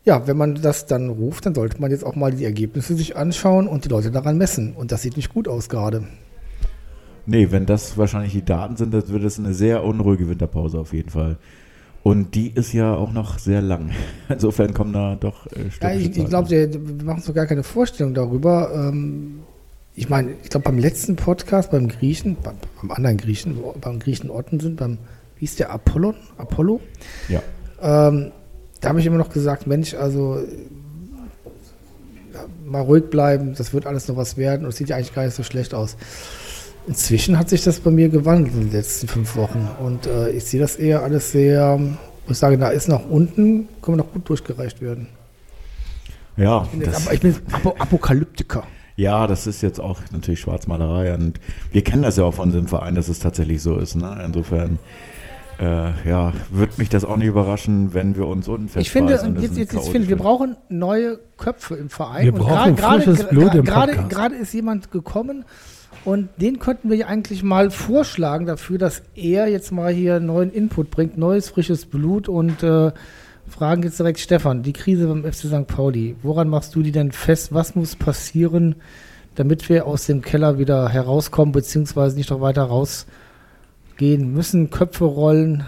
Ja, wenn man das dann ruft, dann sollte man jetzt auch mal die Ergebnisse sich anschauen und die Leute daran messen. Und das sieht nicht gut aus gerade. Nee, wenn das wahrscheinlich die Daten sind, dann wird es eine sehr unruhige Winterpause auf jeden Fall. Und die ist ja auch noch sehr lang. Insofern kommen da doch äh, Ja, ich, ich glaube, wir machen so gar keine Vorstellung darüber. Ähm, ich meine, ich glaube, beim letzten Podcast, beim Griechen, beim, beim anderen Griechen, beim Griechen Otten sind, beim, wie ist der, Apollon? Apollo? Ja. Ähm, da habe ich immer noch gesagt, Mensch, also mal ruhig bleiben, das wird alles noch was werden und es sieht ja eigentlich gar nicht so schlecht aus. Inzwischen hat sich das bei mir gewandelt in den letzten fünf Wochen und äh, ich sehe das eher alles sehr, wo ich sage, da ist nach unten, kann man noch gut durchgereicht werden. Ja, Ich bin jetzt, ich bin Apokalyptiker. ja, das ist jetzt auch natürlich Schwarzmalerei. Und wir kennen das ja auch von unserem Verein, dass es tatsächlich so ist. Ne? Insofern, äh, ja, würde mich das auch nicht überraschen, wenn wir uns unten Ich finde, jetzt, jetzt, jetzt finde, wir brauchen neue Köpfe im Verein. Wir Und brauchen gra- frisches gra- Blut im Podcast. gerade ist jemand gekommen und den könnten wir eigentlich mal vorschlagen dafür, dass er jetzt mal hier neuen Input bringt, neues frisches Blut und äh, fragen jetzt direkt Stefan, die Krise beim FC St. Pauli, woran machst du die denn fest? Was muss passieren, damit wir aus dem Keller wieder herauskommen, beziehungsweise nicht noch weiter rausgehen? Müssen Köpfe rollen?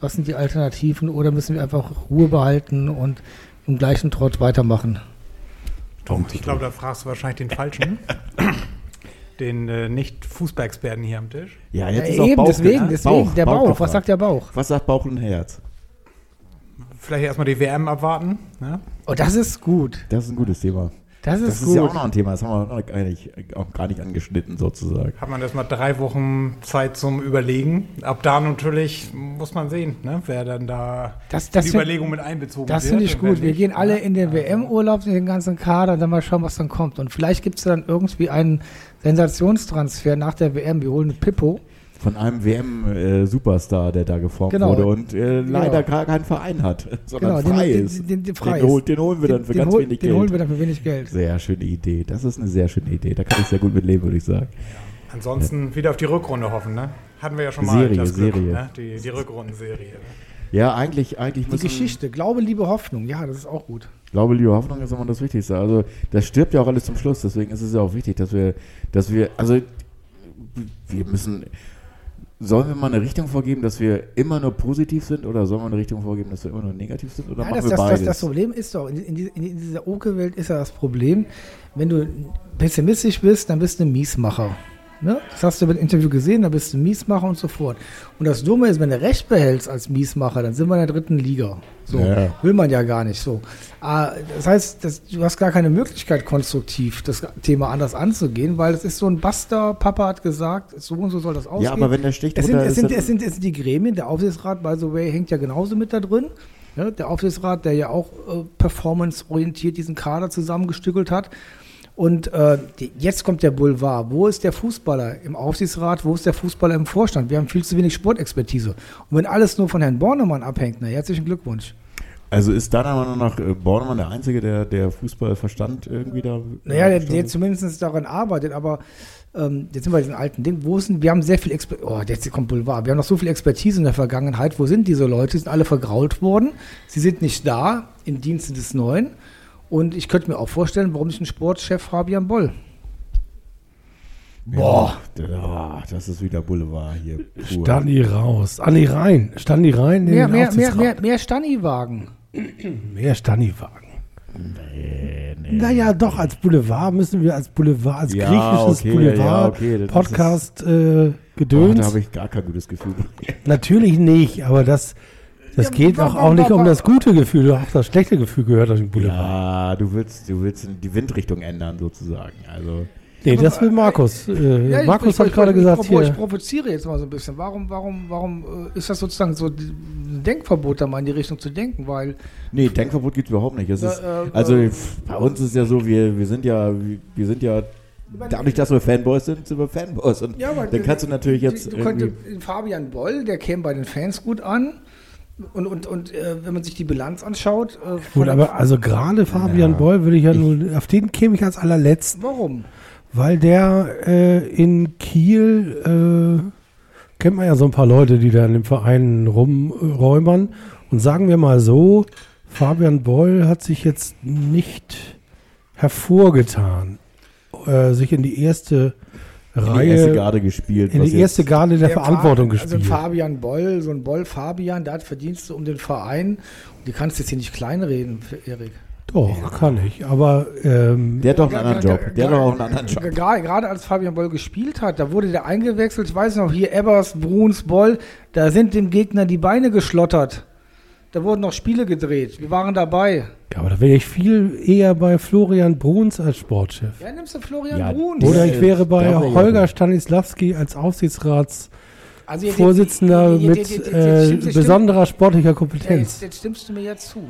Was sind die Alternativen? Oder müssen wir einfach Ruhe behalten und im gleichen Trott weitermachen? Ich glaube, da fragst du wahrscheinlich den Falschen. den äh, Nicht-Fußballexperten hier am Tisch. Ja, Ja, jetzt ist auch eben, Bauch, deswegen, deswegen, der Bauch, was gefragt. sagt der Bauch? Was sagt Bauch und Herz? Vielleicht erstmal die WM abwarten. Ne? Oh, das ist gut. Das ist ein gutes Thema. Das ist Das ist gut. ja auch noch ein Thema, das haben wir noch gar nicht, auch gar nicht angeschnitten sozusagen. Hat man erstmal drei Wochen Zeit zum Überlegen. Ab da natürlich muss man sehen, ne? wer dann da Das- das die find- Überlegung mit einbezogen Das wird. finde ich und gut. Wir gehen alle ne? in den WM-Urlaub, in den ganzen Kader, dann mal schauen, was dann kommt. Und vielleicht gibt es dann irgendwie einen Sensationstransfer nach der WM. Wir holen Pippo. Von einem WM-Superstar, der da geformt Genau. wurde und äh, leider Genau. gar keinen Verein hat, sondern Genau, den- frei den- ist. den- den- den frei den, hol, den holen wir dann für den, ganz hol, wenig den Geld. holen wir dann für wenig Geld. Sehr schöne Idee. Das ist eine sehr schöne Idee. Da kann ich sehr gut mit leben, würde ich sagen. Ansonsten wieder auf die Rückrunde hoffen. Ne? Hatten wir ja schon mal. Serie, das Glück, Serie. Ne? Die, die Rückrundenserie. Ne? Ja, eigentlich, eigentlich Die müssen, Geschichte, Glaube, Liebe, Hoffnung. Ja, das ist auch gut. Glaube, Liebe, Hoffnung ist immer das Wichtigste. Also das stirbt ja auch alles zum Schluss. Deswegen ist es ja auch wichtig, dass wir, dass wir, also wir müssen, sollen wir mal eine Richtung vorgeben, dass wir immer nur positiv sind oder sollen wir eine Richtung vorgeben, dass wir immer nur negativ sind oder Ja, machen das, wir das, das, beides? das Problem ist doch, in, in, in dieser Oke-Welt ist ja das Problem, wenn du pessimistisch bist, dann bist du ein Miesmacher. Ne? Das hast du im Interview gesehen, dann bist du ein Miesmacher und so fort. Und das Dumme ist, wenn du Recht behältst als Miesmacher, dann sind wir in der dritten Liga. So, Ja. will man ja gar nicht so. Ah, Das heißt, das, du hast gar keine Möglichkeit, konstruktiv das Thema anders anzugehen, weil es ist so ein Buster, Papa hat gesagt, so und so soll das aussehen. ja, aber wenn der Stich Es sind, es, sind, es, sind, es sind die Gremien, der Aufsichtsrat, by the way, hängt ja genauso mit da drin. Ja, der Aufsichtsrat, der ja auch äh, performanceorientiert diesen Kader zusammengestückelt hat. Und äh, jetzt kommt der Boulevard. Wo ist der Fußballer im Aufsichtsrat? Wo ist der Fußballer im Vorstand? Wir haben viel zu wenig Sportexpertise. Und wenn alles nur von Herrn Bornemann abhängt, na herzlichen Glückwunsch. also ist deiner Meinung nach äh, Bornemann der Einzige, der, der Fußballverstand irgendwie da... Naja, der, verstanden der hat? zumindest daran arbeitet, aber ähm, jetzt sind wir bei diesen alten Ding. Wo sind, wir haben sehr viel Exper oh, jetzt kommt Boulevard. Wir haben noch so viel Expertise in der Vergangenheit. Wo sind diese Leute? Sie sind alle vergrault worden. Sie sind nicht da im Dienste des Neuen. Und ich könnte mir auch vorstellen, warum nicht ein Sportchef Fabian Boll? Boah, ja, das ist wieder Boulevard hier. pur. Standi raus. Ah, nee, rein. Standi rein. in Mehr, mehr, mehr, mehr, mehr Stani-Wagen. Mehr Stani-Wagen. Nee, nee. Naja, doch, als Boulevard müssen wir als Boulevard, als Ja, griechisches okay, Boulevard, ja, okay, Podcast äh, Boah, Gedöns. da habe ich gar kein gutes Gefühl. Natürlich nicht, aber das, das Ja, geht wa- auch, nicht um das gute Gefühl, auch das schlechte Gefühl gehört auf den Boulevard. Ja, du willst, du willst die Windrichtung ändern sozusagen. Also Nee, das will Markus. Äh, Ja, ich- Markus ich, hat ich, gerade ich, gesagt, ich, ich, hier, provoziere jetzt mal so ein bisschen. Warum, warum, warum äh, ist das sozusagen so ein Denkverbot, da mal in die Richtung zu denken? Weil Nee, Denkverbot gibt es überhaupt nicht. Es Ja, ist, äh, also äh, pf, bei uns ist es ja so, wir, wir sind ja, wir, sind ja, dadurch, dass wir Fanboys sind, sind wir Fanboys. Und Ja, aber dann kannst du natürlich jetzt Du, du könnte, irgendwie, Fabian Boll, der käme bei den Fans gut an. Und, und, und äh, wenn man sich die Bilanz anschaut. Äh, gut, aber also gerade Fabian Ja. Boll würde ich ja nur, auf den käme ich als allerletzt, Warum? weil der äh, in Kiel, äh, kennt man ja so ein paar Leute, die da in dem Verein rumräumern. Und sagen wir mal so, Fabian Boll hat sich jetzt nicht hervorgetan, äh, sich in die erste in die Reihe, erste Garde gespielt. in die erste Garde der, Verantwortung Fa- Also gespielt. Fabian Boll, so ein Boll Fabian, der hat Verdienste um den Verein. Die kannst du jetzt hier nicht kleinreden, Erik. Doch, kann ich. Aber ähm, Der hat doch einen anderen Job. Der hat doch auch einen anderen Job. Gerade, gerade als Fabian Boll gespielt hat, da wurde der eingewechselt. Ich weiß noch, hier Ebbers, Bruns, Boll, da sind dem Gegner die Beine geschlottert. Da wurden noch Spiele gedreht. Wir waren dabei. ja, aber da wäre ich viel eher bei Florian Bruns als Sportchef. Ja, nimmst du Florian Ja, Bruns. Oder Ja, ich wäre bei Holger ja- Stanislawski als Aufsichtsratsvorsitzender Also jetzt- jetzt- jetzt- mit äh, besonderer sportlicher Kompetenz. Jetzt, jetzt stimmst du mir jetzt zu.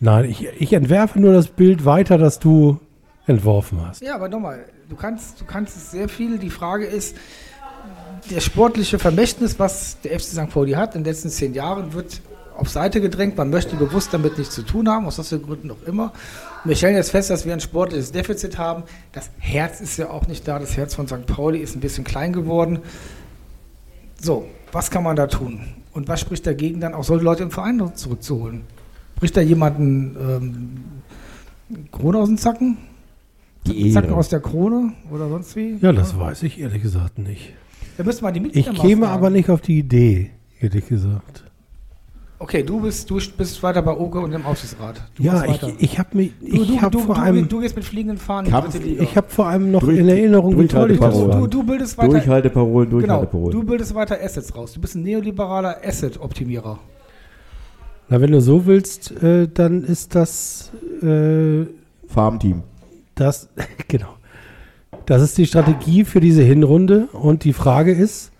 Nein, ich, ich entwerfe nur das Bild weiter, das du entworfen hast. Ja, aber nochmal, du kannst, du kannst es sehr viel. Die Frage ist, der sportliche Vermächtnis, was der FC St. Pauli hat in den letzten zehn Jahren, wird auf Seite gedrängt. Man möchte bewusst damit nichts zu tun haben, aus was für Gründen auch immer. Und wir stellen jetzt fest, dass wir ein sportliches Defizit haben. Das Herz ist ja auch nicht da. Das Herz von St. Pauli ist ein bisschen klein geworden. So, was kann man da tun? Und was spricht dagegen, dann auch solche Leute im Verein zurückzuholen? Bricht da jemanden ähm, Krone aus dem Zacken? Die Zacken aus der Krone oder sonst wie? Ja, das weiß ich ehrlich gesagt nicht. Da müsste man die Ich Mitglieder mal käme fragen. aber nicht auf die Idee, ehrlich gesagt. Okay, du bist, du bist weiter bei Oke und im Aufsichtsrat. Du Ja, machst ich, weiter. ich habe mich, du, ich du, habe du, vor du, allem, du gehst mit fliegenden Fahnen Kampf- in die dritte Liga. ich habe vor allem noch Durch- in Erinnerung, wie toll ich das du, du bildest weiter. Durchhalteparolen, Genau, Durchhalteparolen. du bildest weiter Assets raus. Du bist ein neoliberaler Asset-Optimierer. Na, wenn du so willst, äh, dann ist das äh, Farmteam. Das, genau. Das ist die Strategie für diese Hinrunde. Und die Frage ist,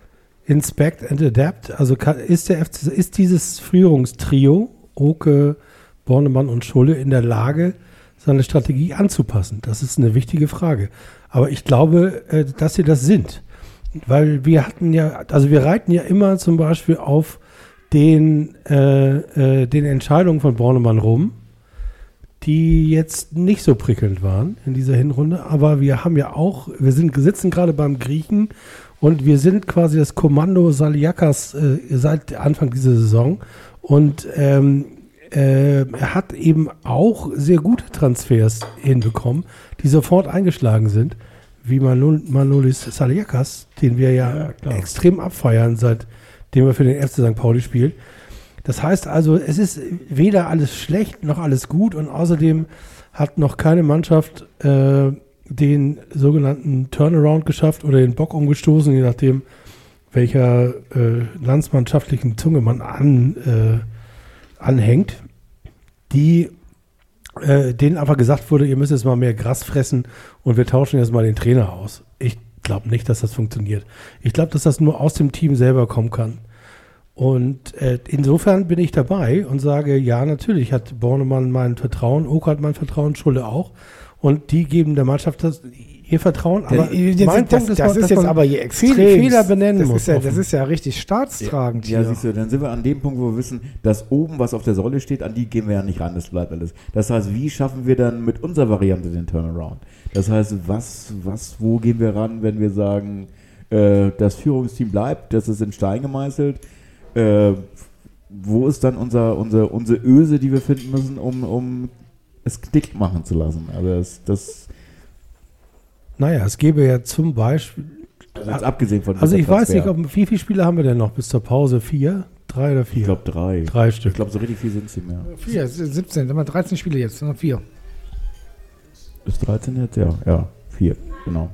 inspect and adapt. Also ist, der FC, ist dieses Führungstrio, Oke, Bornemann und Schulle, in der Lage, seine Strategie anzupassen? Das ist eine wichtige Frage. Aber ich glaube, äh, dass sie das sind. Weil wir hatten ja, also wir reiten ja immer zum Beispiel auf den, äh, äh, den Entscheidungen von Bornemann rum die jetzt nicht so prickelnd waren in dieser Hinrunde. Aber wir haben ja auch, wir sind sitzen gerade beim Griechen und wir sind quasi das Kommando Saliakas äh, seit Anfang dieser Saison. Und ähm, äh, er hat eben auch sehr gute Transfers hinbekommen, die sofort eingeschlagen sind, wie Manol Manolis Saliakas, den wir ja, Ja, extrem abfeiern, seitdem er für den FC St. Pauli spielt. Das heißt also, es ist weder alles schlecht noch alles gut und außerdem hat noch keine Mannschaft äh, den sogenannten Turnaround geschafft oder den Bock umgestoßen, je nachdem, welcher äh, landsmannschaftlichen Zunge man an, äh, anhängt, die äh, denen einfach gesagt wurde, ihr müsst jetzt mal mehr Gras fressen und wir tauschen jetzt mal den Trainer aus. Ich glaube nicht, dass das funktioniert. Ich glaube, dass das nur aus dem Team selber kommen kann. Und äh, insofern bin ich dabei und sage, ja, natürlich hat Bornemann mein Vertrauen, Oka hat mein Vertrauen, Schulle auch. Und die geben der Mannschaft das, ihr Vertrauen. Aber das, mein das, Punkt das dass ist jetzt man aber hier extrem. Fehler, Fehler benennen das muss. Ist ja, das ist ja richtig staatstragend Ja, hier. siehst du, dann sind wir an dem Punkt, wo wir wissen, dass oben, was auf der Säule steht, an die gehen wir ja nicht ran, das bleibt alles. Das heißt, wie schaffen wir dann mit unserer Variante den Turnaround? Das heißt, was, was, wo gehen wir ran, wenn wir sagen, äh, das Führungsteam bleibt, das ist in Stein gemeißelt, äh, wo ist dann unser, unser, unsere Öse, die wir finden müssen, um, um es dick machen zu lassen? Also das, das naja, es gäbe ja zum Beispiel, also jetzt abgesehen von also ich weiß nicht, ob, wie viele Spiele haben wir denn noch bis zur Pause? Vier? Drei oder vier? ich glaube drei. Drei Ich Stück. glaube, so richtig viel sind sie mehr. Vier, 17, sind wir 13 Spiele jetzt, noch vier. Ist 13 jetzt? Ja, ja, vier, genau.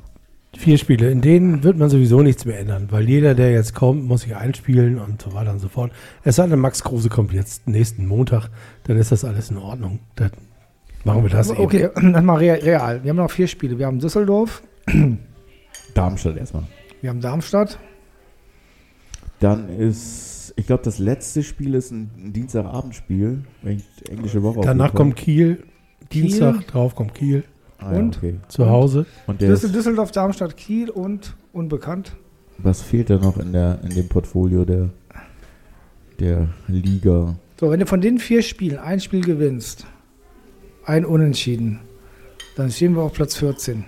Vier Spiele, in denen wird man sowieso nichts mehr ändern, weil jeder, der jetzt kommt, muss sich einspielen und so weiter und so fort. Es sei denn, Max Kruse kommt jetzt nächsten Montag, dann ist das alles in Ordnung. Dann machen wir das eben. Okay, dann mal rea- real. Wir haben noch vier Spiele. Wir haben Düsseldorf, Darmstadt erstmal. wir haben Darmstadt. Dann ist, ich glaube, das letzte Spiel ist ein, Dienstagabendspiel, wenn ich englische Woche Danach kommt Kiel, Dienstag drauf kommt Kiel ah, ja, und? okay. zu Hause. Und der Düssel- Düsseldorf, Darmstadt, Kiel und unbekannt. was fehlt da noch in, der, in dem Portfolio der, der Liga? So, wenn du von den vier Spielen ein Spiel gewinnst, ein Unentschieden, dann stehen wir auf Platz 14.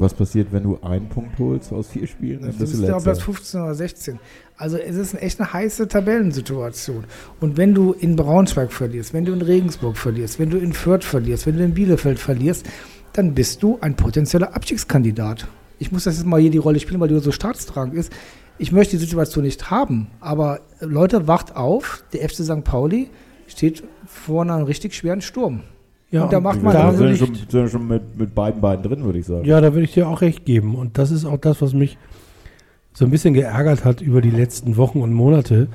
Was passiert, wenn du einen Punkt holst aus vier Spielen? Dann bist du du auf Platz letzter. 15 oder 16. Also es ist eine echt eine heiße Tabellensituation. Und wenn du in Braunschweig verlierst, wenn du in Regensburg verlierst, wenn du in Fürth verlierst, wenn du in Bielefeld verlierst, dann bist du ein potenzieller Abstiegskandidat. Ich muss das jetzt mal hier die Rolle spielen, weil die so staatstragend ist. Ich möchte die Situation nicht haben, aber Leute, wacht auf, der FC St. Pauli steht vor einem richtig schweren Sturm. Ja, Und da macht man- wir da sind, schon, sind schon mit, mit beiden Beinen drin, würde ich sagen. ja, da würde ich dir auch recht geben. Und das ist auch das, was mich so ein bisschen geärgert hat über die letzten Wochen und Monate,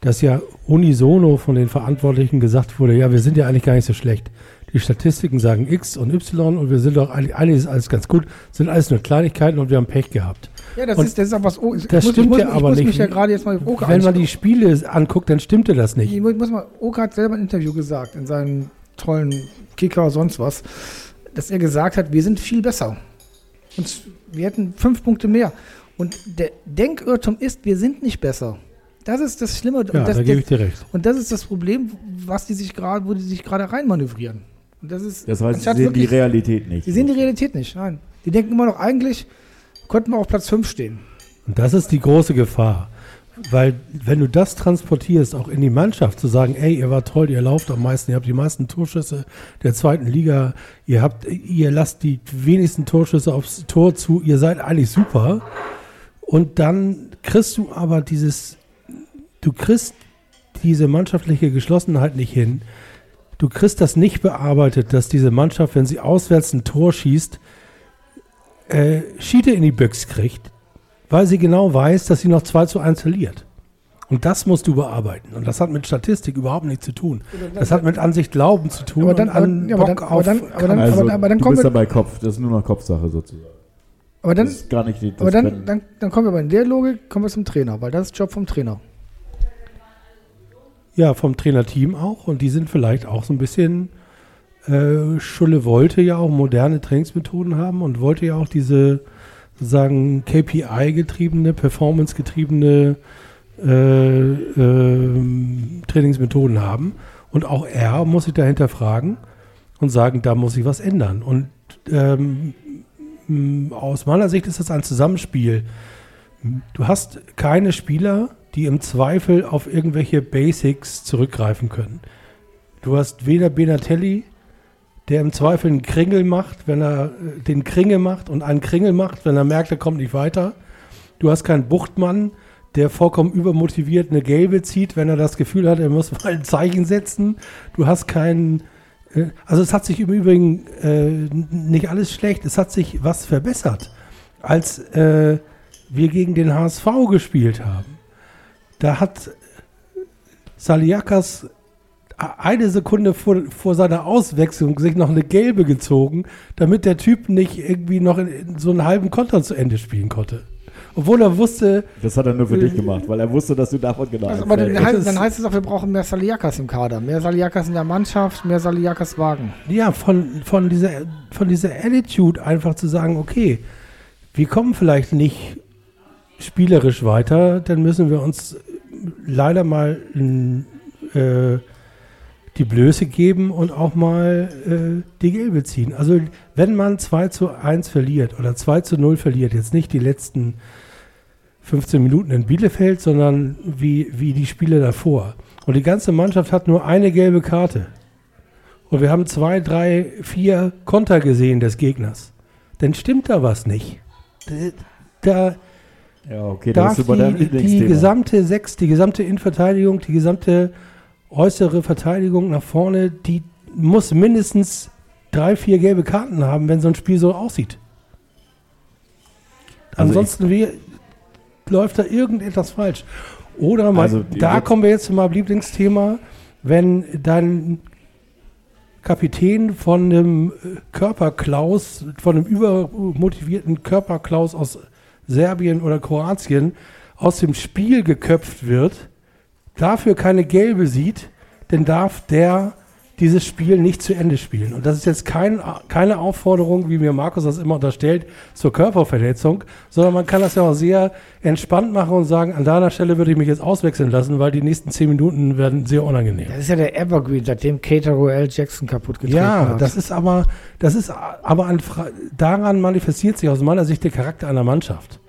dass ja unisono von den Verantwortlichen gesagt wurde, ja, wir sind ja eigentlich gar nicht so schlecht. Die Statistiken sagen X und Y und wir sind doch eigentlich, eigentlich ist alles ganz gut, sind alles nur Kleinigkeiten und wir haben Pech gehabt. Ja, das Und ist, das ist auch was. Oh, das muss, stimmt muss, ja aber nicht. ja Wenn man die Spiele anguckt, dann stimmte das nicht. Ich muss, mal, Oka hat selber ein Interview gesagt, in seinem tollen Kicker sonst was, dass er gesagt hat, wir sind viel besser. Und wir hätten fünf Punkte mehr. Und der Denkirrtum ist, wir sind nicht besser. Das ist das Schlimme. Und Ja, das, da gebe ich dir recht. und das ist das Problem, was die sich gerade, wo die sich gerade reinmanövrieren. Und das ist, Das heißt, sie sehen die wirklich- Realität nicht. die sehen die Realität nicht. Nein. Die denken immer noch, eigentlich könnten wir auf Platz 5 stehen. Und das ist die große Gefahr. Weil, wenn du das transportierst, auch in die Mannschaft, zu sagen, ey, ihr wart toll, ihr lauft am meisten, ihr habt die meisten Torschüsse der zweiten Liga, ihr habt, ihr lasst die wenigsten Torschüsse aufs Tor zu, ihr seid eigentlich super. Und dann kriegst du aber dieses, du kriegst diese mannschaftliche Geschlossenheit nicht hin. Du kriegst das nicht bearbeitet, dass diese Mannschaft, wenn sie auswärts ein Tor schießt, äh, Schiete in die Büchs kriegt, weil sie genau weiß, dass sie noch 2 zu 1 verliert. Und das musst du bearbeiten. Und das hat mit Statistik überhaupt nichts zu tun. Das hat mit Ansicht Glauben zu tun. Aber dann- und an aber- ja, aber Bock dann- aber auf dann- aber dann- Also, aber, aber dann du kommen bist wir, dabei Kopf. Das ist nur noch Kopfsache sozusagen. aber dann, das ist gar nicht die, das aber dann, dann, dann kommen wir aber in der Logik, kommen wir zum Trainer, weil das ist Job vom Trainer. Ja, vom Trainerteam auch. Und die sind vielleicht auch so ein bisschen. Äh, Schulle wollte ja auch moderne Trainingsmethoden haben und wollte ja auch diese sozusagen KPI-getriebene, Performance-getriebene äh, ähm, Trainingsmethoden haben. Und auch er muss sich dahinter fragen und sagen, da muss sich was ändern. Und ähm, aus meiner Sicht ist das ein Zusammenspiel. Du hast keine Spieler, die im Zweifel auf irgendwelche Basics zurückgreifen können. Du hast weder Benatelli, der im Zweifel einen Kringel macht, wenn er äh, den Kringel macht und einen Kringel macht, wenn er merkt, er kommt nicht weiter. Du hast keinen Buchtmann, der vollkommen übermotiviert eine gelbe zieht, wenn er das Gefühl hat, er muss mal ein Zeichen setzen. Du hast keinen. äh, Also es hat sich im Übrigen äh, nicht alles schlecht, es hat sich was verbessert. Als äh, wir gegen den HSV gespielt haben, da hat Saliakas eine Sekunde vor, vor seiner Auswechslung sich noch eine gelbe gezogen, damit der Typ nicht irgendwie noch in, in so einen halben Konter zu Ende spielen konnte. Obwohl er wusste, Das hat er nur für dich gemacht, weil er wusste, dass du davon genau Also, aber dann, heißt, dann heißt es auch, wir brauchen mehr Saliakas im Kader, mehr Saliakas in der Mannschaft, mehr Saliakas Wagen. ja, von, von, dieser, von dieser Attitude einfach zu sagen, okay, wir kommen vielleicht nicht spielerisch weiter, dann müssen wir uns leider mal äh, die Blöße geben und auch mal äh, die Gelbe ziehen. Also wenn man 2 zu 1 verliert oder 2 zu 0 verliert, jetzt nicht die letzten 15 Minuten in Bielefeld, sondern wie, wie die Spiele davor. Und die ganze Mannschaft hat nur eine gelbe Karte. Und wir haben zwei, drei, vier Konter gesehen des Gegners. Dann stimmt da was nicht. Da, ja, okay, das darf die, die gesamte Sechs, die gesamte Innenverteidigung, die gesamte äußere Verteidigung nach vorne, die muss mindestens drei, vier gelbe Karten haben, wenn so ein Spiel so aussieht. Also Ansonsten wie, läuft da irgendetwas falsch. Oder mal, Also da kommen wir jetzt zu meinem Lieblingsthema, wenn dein Kapitän von einem äh, Körperklaus, von einem übermotivierten Körperklaus aus Serbien oder Kroatien aus dem Spiel geköpft wird, dafür keine gelbe sieht, dann darf der dieses Spiel nicht zu Ende spielen. Und das ist jetzt kein, keine Aufforderung, wie mir Markus das immer unterstellt, zur Körperverletzung, sondern man kann das ja auch sehr entspannt machen und sagen, an deiner Stelle würde ich mich jetzt auswechseln lassen, weil die nächsten zehn Minuten werden sehr unangenehm. Das ist ja der Evergreen, seitdem Cater L. Jackson kaputt getreten Ja, hat. das ist aber, das ist aber ein, daran manifestiert sich aus meiner Sicht der Charakter einer Mannschaft.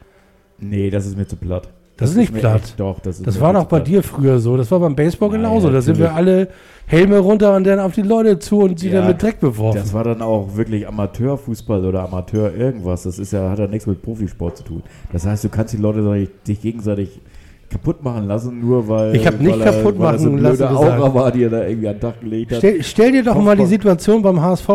Nee, das ist mir zu platt. Das ist nicht platt. echt- doch, das ist Das war doch bei platt. dir früher so. Das war beim Baseball Nein, genauso. Da sind wir alle Helme runter und dann auf die Leute zu und sie Ja, dann mit Dreck beworfen. Das war dann auch wirklich Amateurfußball oder Amateur irgendwas. Das ist ja, hat ja nichts mit Profisport zu tun. Das heißt, du kannst die Leute dich gegenseitig kaputt machen lassen, nur weil. Ich hab nicht er- kaputt so machen blöde lassen Aura war, die er da irgendwie an den Tag gelegt hat. Stell, stell dir doch Kopf- mal die Situation beim HSV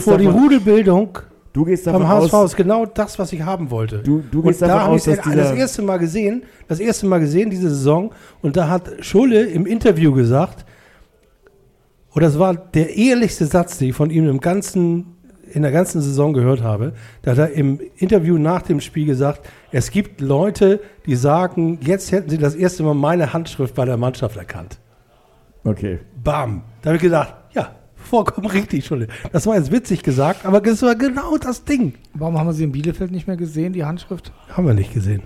vor die Rudelbildung Du gehst davon beim HSV aus, ist genau das, was ich haben wollte. du, du und gehst da davon habe aus, ich das, erste Mal gesehen, das erste Mal gesehen diese Saison und da hat Schulle im Interview gesagt, oder das war der ehrlichste Satz, den ich von ihm im ganzen, in der ganzen Saison gehört habe, da hat er im Interview nach dem Spiel gesagt, es gibt Leute, die sagen, jetzt hätten sie das erste Mal meine Handschrift bei der Mannschaft erkannt. Okay. Bam. Da habe ich gedacht, ja, vollkommen richtig, Schulle. Das war jetzt witzig gesagt, aber das war genau das Ding. Warum haben wir sie in Bielefeld nicht mehr gesehen, die Handschrift? Haben wir nicht gesehen.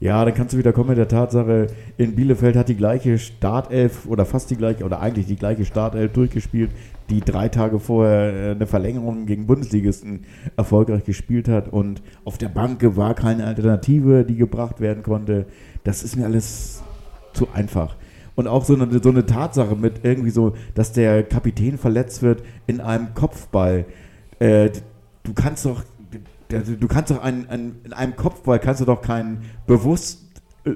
Ja, dann kannst du wieder kommen mit der Tatsache, in Bielefeld hat die gleiche Startelf oder fast die gleiche oder eigentlich die gleiche Startelf durchgespielt, die drei Tage vorher äh, eine Verlängerung gegen Bundesligisten erfolgreich gespielt hat und auf der Bank war keine Alternative, die gebracht werden konnte. Das ist mir alles zu einfach. Und auch so eine, so eine Tatsache mit irgendwie so, dass der Kapitän verletzt wird in einem Kopfball. Äh, du kannst doch, du kannst doch einen, einen, in einem Kopfball kannst du doch keinen bewusst äh,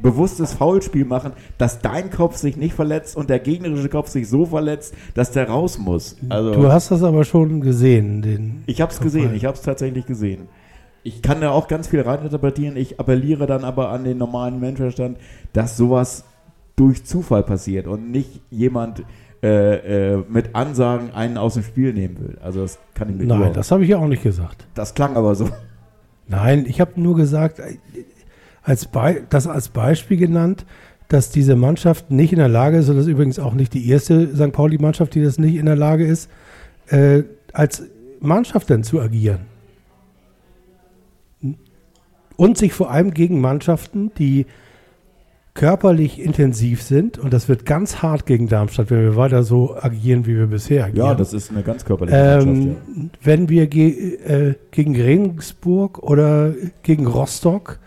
bewusstes Foulspiel machen, dass dein Kopf sich nicht verletzt und der gegnerische Kopf sich so verletzt, dass der raus muss. Also Du hast das aber schon gesehen, den. ich habe es gesehen, ich habe es tatsächlich gesehen. Ich kann da auch ganz viel reininterpretieren. Ich appelliere dann aber an den normalen Menschenverstand, dass sowas durch Zufall passiert und nicht jemand äh, äh, mit Ansagen einen aus dem Spiel nehmen will. Also das kann ich mir Nein, das habe ich ja auch nicht gesagt. das klang aber so. Nein, ich habe nur gesagt, äh, als Be das als Beispiel genannt, dass diese Mannschaft nicht in der Lage ist, und das ist übrigens auch nicht die erste St. Pauli-Mannschaft, die das nicht in der Lage ist, äh, als Mannschaft dann zu agieren. Und sich vor allem gegen Mannschaften, die körperlich intensiv sind, und das wird ganz hart gegen Darmstadt, wenn wir weiter so agieren, wie wir bisher agieren. Ja, das ist eine ganz körperliche. Ähm, wenn wir ge äh, gegen Regensburg oder gegen Rostock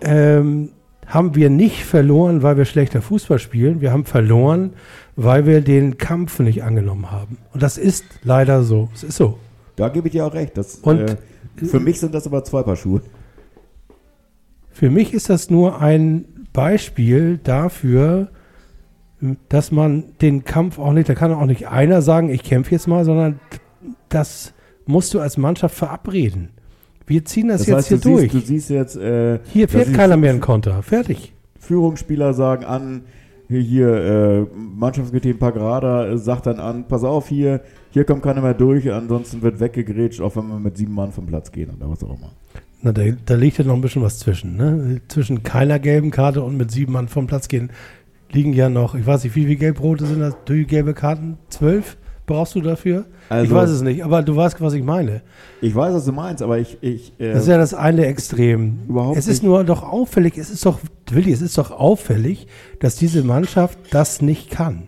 ähm, haben wir nicht verloren, weil wir schlechter Fußball spielen. Wir haben verloren, weil wir den Kampf nicht angenommen haben. Und das ist leider so. Es ist so. Da gebe ich dir auch recht. Das, Und- äh, für mich sind das aber zwei Paar Schuhe. Für mich ist das nur ein Beispiel dafür, dass man den Kampf auch nicht, da kann auch nicht einer sagen, ich kämpfe jetzt mal, sondern das musst du als Mannschaft verabreden. Wir ziehen das, Das jetzt heißt, hier du durch. siehst, du siehst jetzt, äh, Hier fährt keiner mehr einen Konter. Fertig. Führungsspieler sagen an, hier, hier äh, Mannschaftskapitän Pagrada äh, sagt dann an, pass auf hier, hier kommt keiner mehr durch, ansonsten wird weggegrätscht, auch wenn wir mit sieben Mann vom Platz gehen oder was auch immer. Na, da, da liegt ja noch ein bisschen was zwischen. Ne? Zwischen keiner gelben Karte und mit sieben Mann vom Platz gehen liegen ja noch, ich weiß nicht, wie viele Gelbrote sind das? Die gelbe Karten? Zwölf? Brauchst du dafür? Also, ich weiß es nicht, aber du weißt, was ich meine. Ich weiß, was du meinst, aber ich, ich äh, Das ist ja das eine Extrem. Überhaupt es ist nicht. nur doch auffällig, es ist doch, Willi, es ist doch auffällig, dass diese Mannschaft das nicht kann.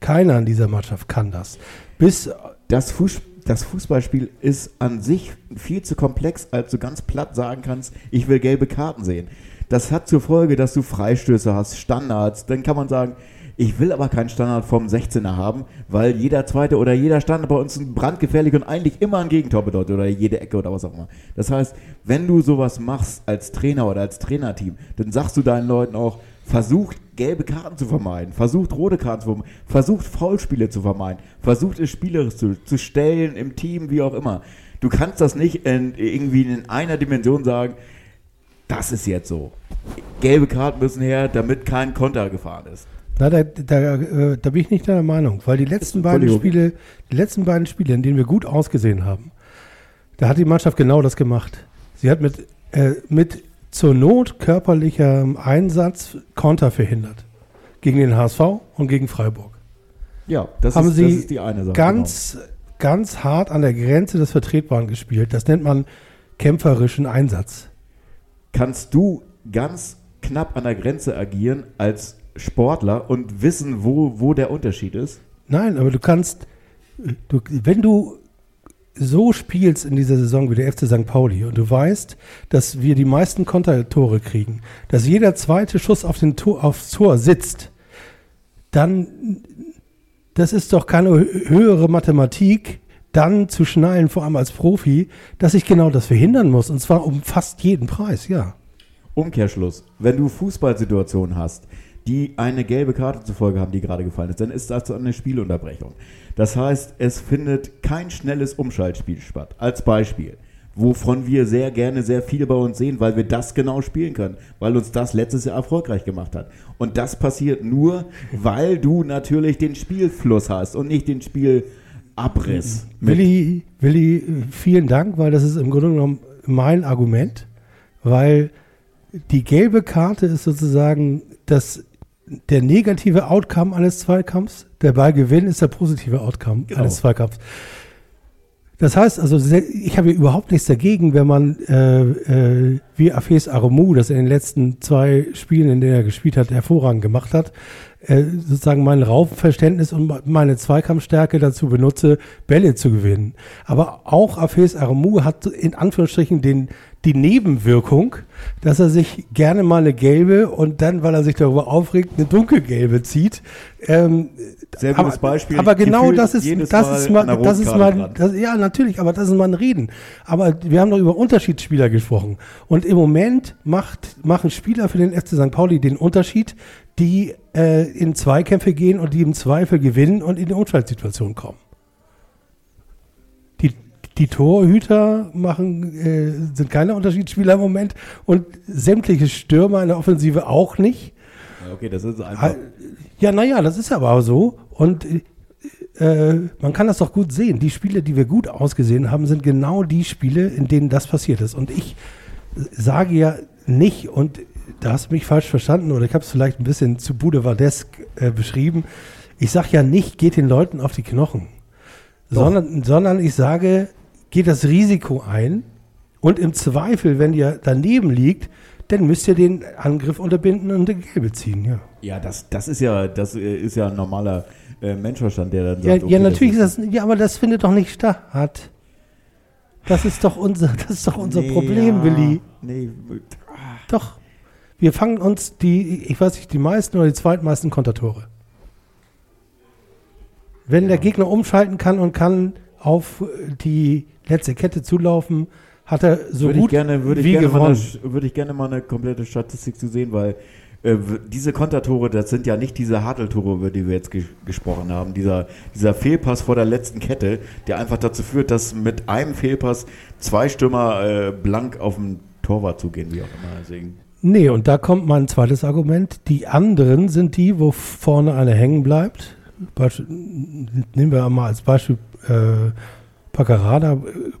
Keiner in dieser Mannschaft kann das. Bis, das, Fuß, das Fußballspiel ist an sich viel zu komplex, als du ganz platt sagen kannst, ich will gelbe Karten sehen. Das hat zur Folge, dass du Freistöße hast, Standards. Dann kann man sagen, ich will aber keinen Standard vom 16er haben, weil jeder zweite oder jeder Standard bei uns brandgefährlich und eigentlich immer ein Gegentor bedeutet oder jede Ecke oder was auch immer. Das heißt, wenn du sowas machst als Trainer oder als Trainerteam, dann sagst du deinen Leuten auch, versucht gelbe Karten zu vermeiden, versucht rote Karten zu vermeiden, versucht Foulspiele zu vermeiden, versucht es spielerisch zu, zu stellen im Team, wie auch immer. Du kannst das nicht in, irgendwie in einer Dimension sagen, das ist jetzt so. Gelbe Karten müssen her, damit kein Konter gefahren ist. na, da, da, äh, da bin ich nicht deiner Meinung, weil die letzten beiden. Spiele, die letzten beiden Spiele, in denen wir gut ausgesehen haben, da hat die Mannschaft genau das gemacht. Sie hat mit, äh, mit zur Not körperlichem Einsatz Konter verhindert. Gegen den HSV und gegen Freiburg. Ja, das, Haben ist, sie das ist die eine Sache. ganz, ganz hart an der Grenze des Vertretbaren gespielt. Das nennt man kämpferischen Einsatz. Genau. Kannst du ganz knapp an der Grenze agieren als Sportler und wissen, wo, wo der Unterschied ist? Nein, aber du kannst, du, wenn du so spielst in dieser Saison wie der FC St. Pauli und du weißt, dass wir die meisten Kontertore kriegen, dass jeder zweite Schuss auf den Tor, aufs Tor sitzt, dann, das ist doch keine hö- höhere Mathematik, dann zu schnallen, vor allem als Profi, dass ich genau das verhindern muss und zwar um fast jeden Preis, ja. Umkehrschluss. Wenn du Fußballsituationen hast, die eine gelbe Karte zur Folge haben, die gerade gefallen ist, dann ist das eine Spielunterbrechung. Das heißt, es findet kein schnelles Umschaltspiel statt. Als Beispiel. Wovon wir sehr gerne sehr viel bei uns sehen, weil wir das genau spielen können, weil uns das letztes Jahr erfolgreich gemacht hat. Und das passiert nur, weil du natürlich den Spielfluss hast und nicht den Spielabriss. Willi, Willi, vielen Dank, weil das ist im Grunde genommen mein Argument, weil die gelbe Karte ist sozusagen das, der negative Outcome eines Zweikampfs, der Ballgewinn ist der positive Outcome Genau. eines Zweikampfs. Das heißt also, ich habe überhaupt nichts dagegen, wenn man äh, äh, wie Afes Aromou das in den letzten zwei Spielen, in denen er gespielt hat, hervorragend gemacht hat, äh, sozusagen mein Raumverständnis und meine Zweikampfstärke dazu benutze, Bälle zu gewinnen. Aber auch Afes Aramu hat in Anführungsstrichen den, die Nebenwirkung, dass er sich gerne mal eine gelbe und dann, weil er sich darüber aufregt, eine dunkelgelbe zieht. Ähm, Sehr gutes aber, Beispiel. Aber genau das ist, das Mal ist mal, das ist mal, das, ja, natürlich, aber das ist mal ein Reden. Aber wir haben doch über Unterschiedsspieler gesprochen. Und im Moment macht, machen Spieler für den FC St. Pauli den Unterschied, die äh, in Zweikämpfe gehen und die im Zweifel gewinnen und in die Unfallsituation kommen. Die, Torhüter machen, äh, sind keine Unterschiedsspieler im Moment und sämtliche Stürmer in der Offensive auch nicht. Okay, das ist einfach. Ja, naja, das ist aber so. Und äh, äh, man kann das doch gut sehen. Die Spiele, die wir gut ausgesehen haben, sind genau die Spiele, in denen das passiert ist. Und ich sage ja nicht, und da hast du mich falsch verstanden, oder ich habe es vielleicht ein bisschen zu Boulevardesk äh, beschrieben. Ich sage ja nicht, geht den Leuten auf die Knochen, sondern, sondern ich sage, geht das Risiko ein und im Zweifel, wenn ihr daneben liegt, dann müsst ihr den Angriff unterbinden und eine Gelbe ziehen, ja. Ja, das, das ist ja, das äh, ist ja ein normaler äh, Menschenverstand, der dann Ja, sagt, okay, ja natürlich das ist das, ja, aber das findet doch nicht statt. Das ist doch unser, das ist doch unser Nee, Problem, ja, Willi. Nee, Doch. Wir fangen uns die, ich weiß nicht, die meisten oder die zweitmeisten Kontertore. Wenn der Gegner umschalten kann und kann auf die letzte Kette zulaufen, hat er so würde gut ich gerne, würde ich wie gerne mal gewonnen. eine, würde ich gerne mal eine komplette Statistik zu sehen, weil äh, diese Kontertore, das sind ja nicht diese Harteltore, über die wir jetzt ge gesprochen haben. Dieser, dieser Fehlpass vor der letzten Kette, der einfach dazu führt, dass mit einem Fehlpass zwei Stürmer äh, blank auf den Torwart zugehen, wie auch immer. Deswegen. Nee, und da kommt mein zweites Argument. Die anderen sind die, wo vorne einer hängen bleibt. Beispiel, nehmen wir mal als Beispiel äh, Paccarada äh,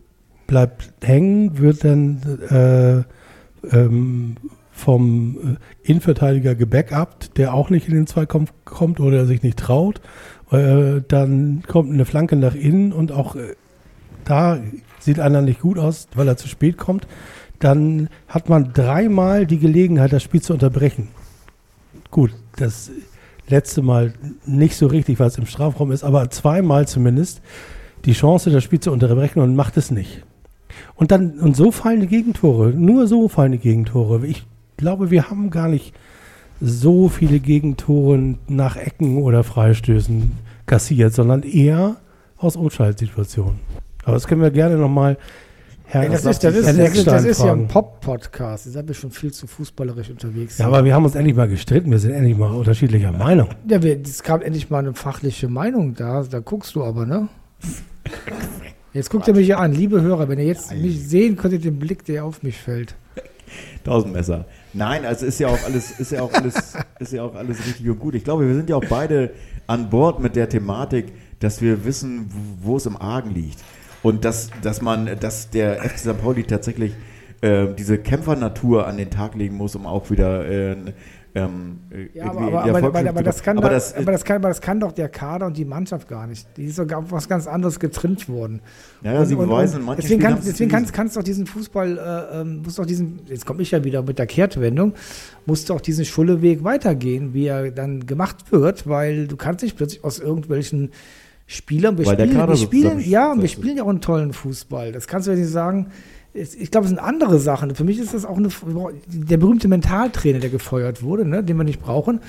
bleibt hängen, wird dann äh, ähm, vom äh, Innenverteidiger gebackupt, der auch nicht in den Zweikampf kommt oder sich nicht traut. Äh, dann kommt eine Flanke nach innen und auch äh, da sieht einer nicht gut aus, weil er zu spät kommt. Dann hat man dreimal die Gelegenheit, das Spiel zu unterbrechen. Gut, das letzte Mal nicht so richtig, weil es im Strafraum ist, aber zweimal zumindest die Chance, das Spiel zu unterbrechen und macht es nicht. Und dann, und so fallen die Gegentore. Nur so fallen die Gegentore. Ich glaube, wir haben gar nicht so viele Gegentore nach Ecken oder Freistößen kassiert, sondern eher aus Umschaltsituationen. Aber das können wir gerne nochmal Herr, Ey, das, ist, das, ist, das, ist, das ist ja ein. Pop-Podcast. Jetzt sind wir schon viel zu fußballerisch unterwegs. Ja, aber wir haben uns endlich mal gestritten. Wir sind endlich mal unterschiedlicher Meinung. Ja, wir- es kam endlich mal eine fachliche Meinung da. Da guckst du aber, ne? Jetzt guckt ihr mich ja an, liebe Hörer, wenn ihr jetzt mich sehen könntet, den Blick, der auf mich fällt. Tausendmesser. Nein, also ist ja auch alles, ist ja auch alles, ist ja auch alles richtig und gut. Ich glaube, wir sind ja auch beide an Bord mit der Thematik, dass wir wissen, wo wo es im Argen liegt. Und dass, dass man, dass der FC St. Pauli tatsächlich äh, diese Kämpfernatur an den Tag legen muss, um auch wieder äh, ähm, Ja, aber, das kann aber doch, das, aber, das kann, aber das kann doch der Kader und die Mannschaft gar nicht. Die ist sogar auf was ganz anderes getrimmt worden. ja, ja, sie Und- und- beweisen, und deswegen kann, deswegen kannst, kannst du auch diesen Fußball, äh, ähm, musst auch diesen, jetzt komme ich ja wieder mit der Kehrtwendung, musst du auch diesen Schulleweg weitergehen, wie er dann gemacht wird, weil du kannst nicht plötzlich aus irgendwelchen Spielern, wir Weil der spielen, Kader wir spielen ja, und wir spielen ja auch einen tollen Fußball. Das kannst du ja nicht sagen. Ich glaube, es sind andere Sachen. Für mich ist das auch eine, der berühmte Mentaltrainer, der gefeuert wurde, ne, den wir nicht brauchen.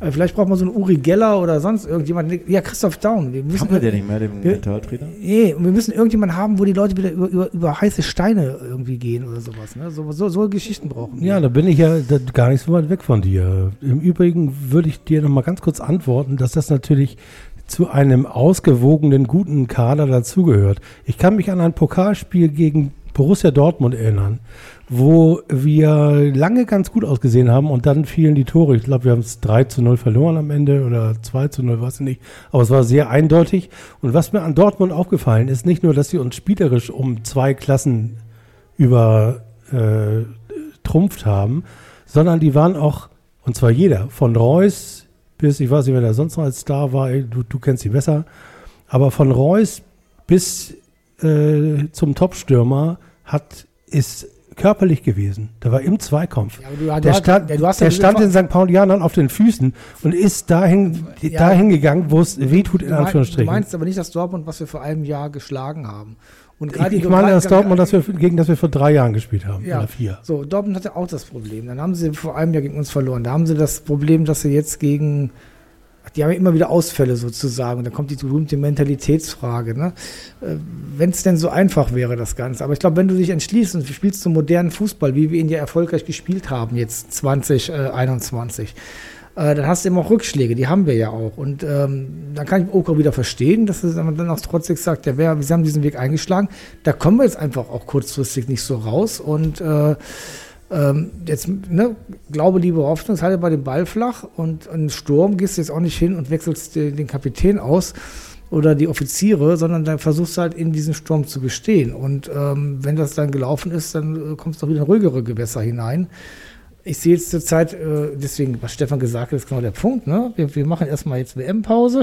Äh, Vielleicht braucht man so einen Uri Geller oder sonst irgendjemand. Ja, Christoph Daum. Wir müssen, Haben wir den nicht mehr, den Wir- Mentaltrainer? Nee, und wir müssen irgendjemanden haben, wo die Leute wieder über, über, über heiße Steine irgendwie gehen oder sowas. Ne? So, so, so Geschichten brauchen wir. Ja, da bin ich ja gar nicht so weit weg von dir. Im Übrigen würde ich dir noch mal ganz kurz antworten, dass das natürlich zu einem ausgewogenen, guten Kader dazugehört. Ich kann mich an ein Pokalspiel gegen Borussia Dortmund erinnern, wo wir lange ganz gut ausgesehen haben und dann fielen die Tore. Ich glaube, wir haben es 3 zu 0 verloren am Ende oder 2 zu 0, weiß ich nicht. Aber es war sehr eindeutig. Und was mir an Dortmund aufgefallen ist, nicht nur, dass sie uns spielerisch um zwei Klassen über äh, haben, sondern die waren auch, und zwar jeder, von Reus bis, ich weiß nicht, wer da sonst noch als Star war, du, du kennst sie besser, aber von Reus bis äh, zum Topstürmer hat, ist körperlich gewesen. Der war im Zweikampf. Ja, du- du der stand, der ja- stand den St. Paulianern auf den Füßen und ist dahin, Ja. dahin gegangen, wo es wehtut, in Anführungsstrichen. Du meinst aber nicht das Dortmund, was wir vor einem Jahr geschlagen haben. Und ich, ich meine das Dortmund, das wir, gegen das wir vor drei Jahren gespielt haben. Ja, Oder vier. So, Dortmund hatte auch das Problem. Dann haben sie vor einem Jahr gegen uns verloren. Da haben sie das Problem, dass sie jetzt gegen. Die haben ja immer wieder Ausfälle sozusagen. Und da kommt die berühmte Mentalitätsfrage. Ne? Wenn es denn so einfach wäre, das Ganze. Aber ich glaube, wenn du dich entschließt und spielst so modernen Fußball, wie wir ihn ja erfolgreich gespielt haben, jetzt 2021, äh, dann hast du immer auch Rückschläge. Die haben wir ja auch. Und ähm, dann kann ich Oko wieder verstehen, dass er dann auch trotzdem sagt, ja, wer, sie haben diesen Weg eingeschlagen. Da kommen wir jetzt einfach auch kurzfristig nicht so raus. Und äh, ähm, jetzt, ne, Glaube, Liebe, Hoffnung, halte bei dem Ball flach und in Sturm gehst du jetzt auch nicht hin und wechselst den, den Kapitän aus oder die Offiziere, sondern dann versuchst du halt in diesem Sturm zu bestehen. Und ähm, wenn das dann gelaufen ist, dann äh, kommst du auch wieder in ruhigere Gewässer hinein. Ich sehe jetzt zur Zeit, äh, deswegen, was Stefan gesagt hat, ist genau der Punkt. Ne? Wir, wir machen erstmal jetzt WM-Pause,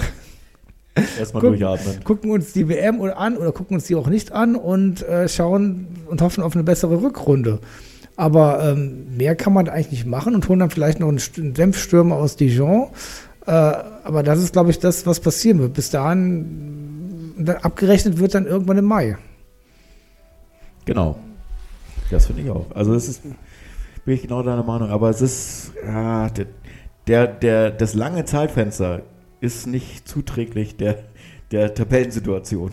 Erstmal Guck- durchatmen. gucken uns die WM an oder gucken uns die auch nicht an und äh, schauen und hoffen auf eine bessere Rückrunde. Aber ähm, mehr kann man eigentlich nicht machen und holen dann vielleicht noch einen, St- einen Dämpfstürmer aus Dijon. Äh, aber das ist, glaube ich, das, was passieren wird. Bis dahin, dann abgerechnet wird dann irgendwann im Mai. Genau. Das finde ich auch. Also es ist, bin ich genau deiner Meinung, aber es ist, ja, der, der, der, das lange Zeitfenster ist nicht zuträglich der, der Tabellensituation.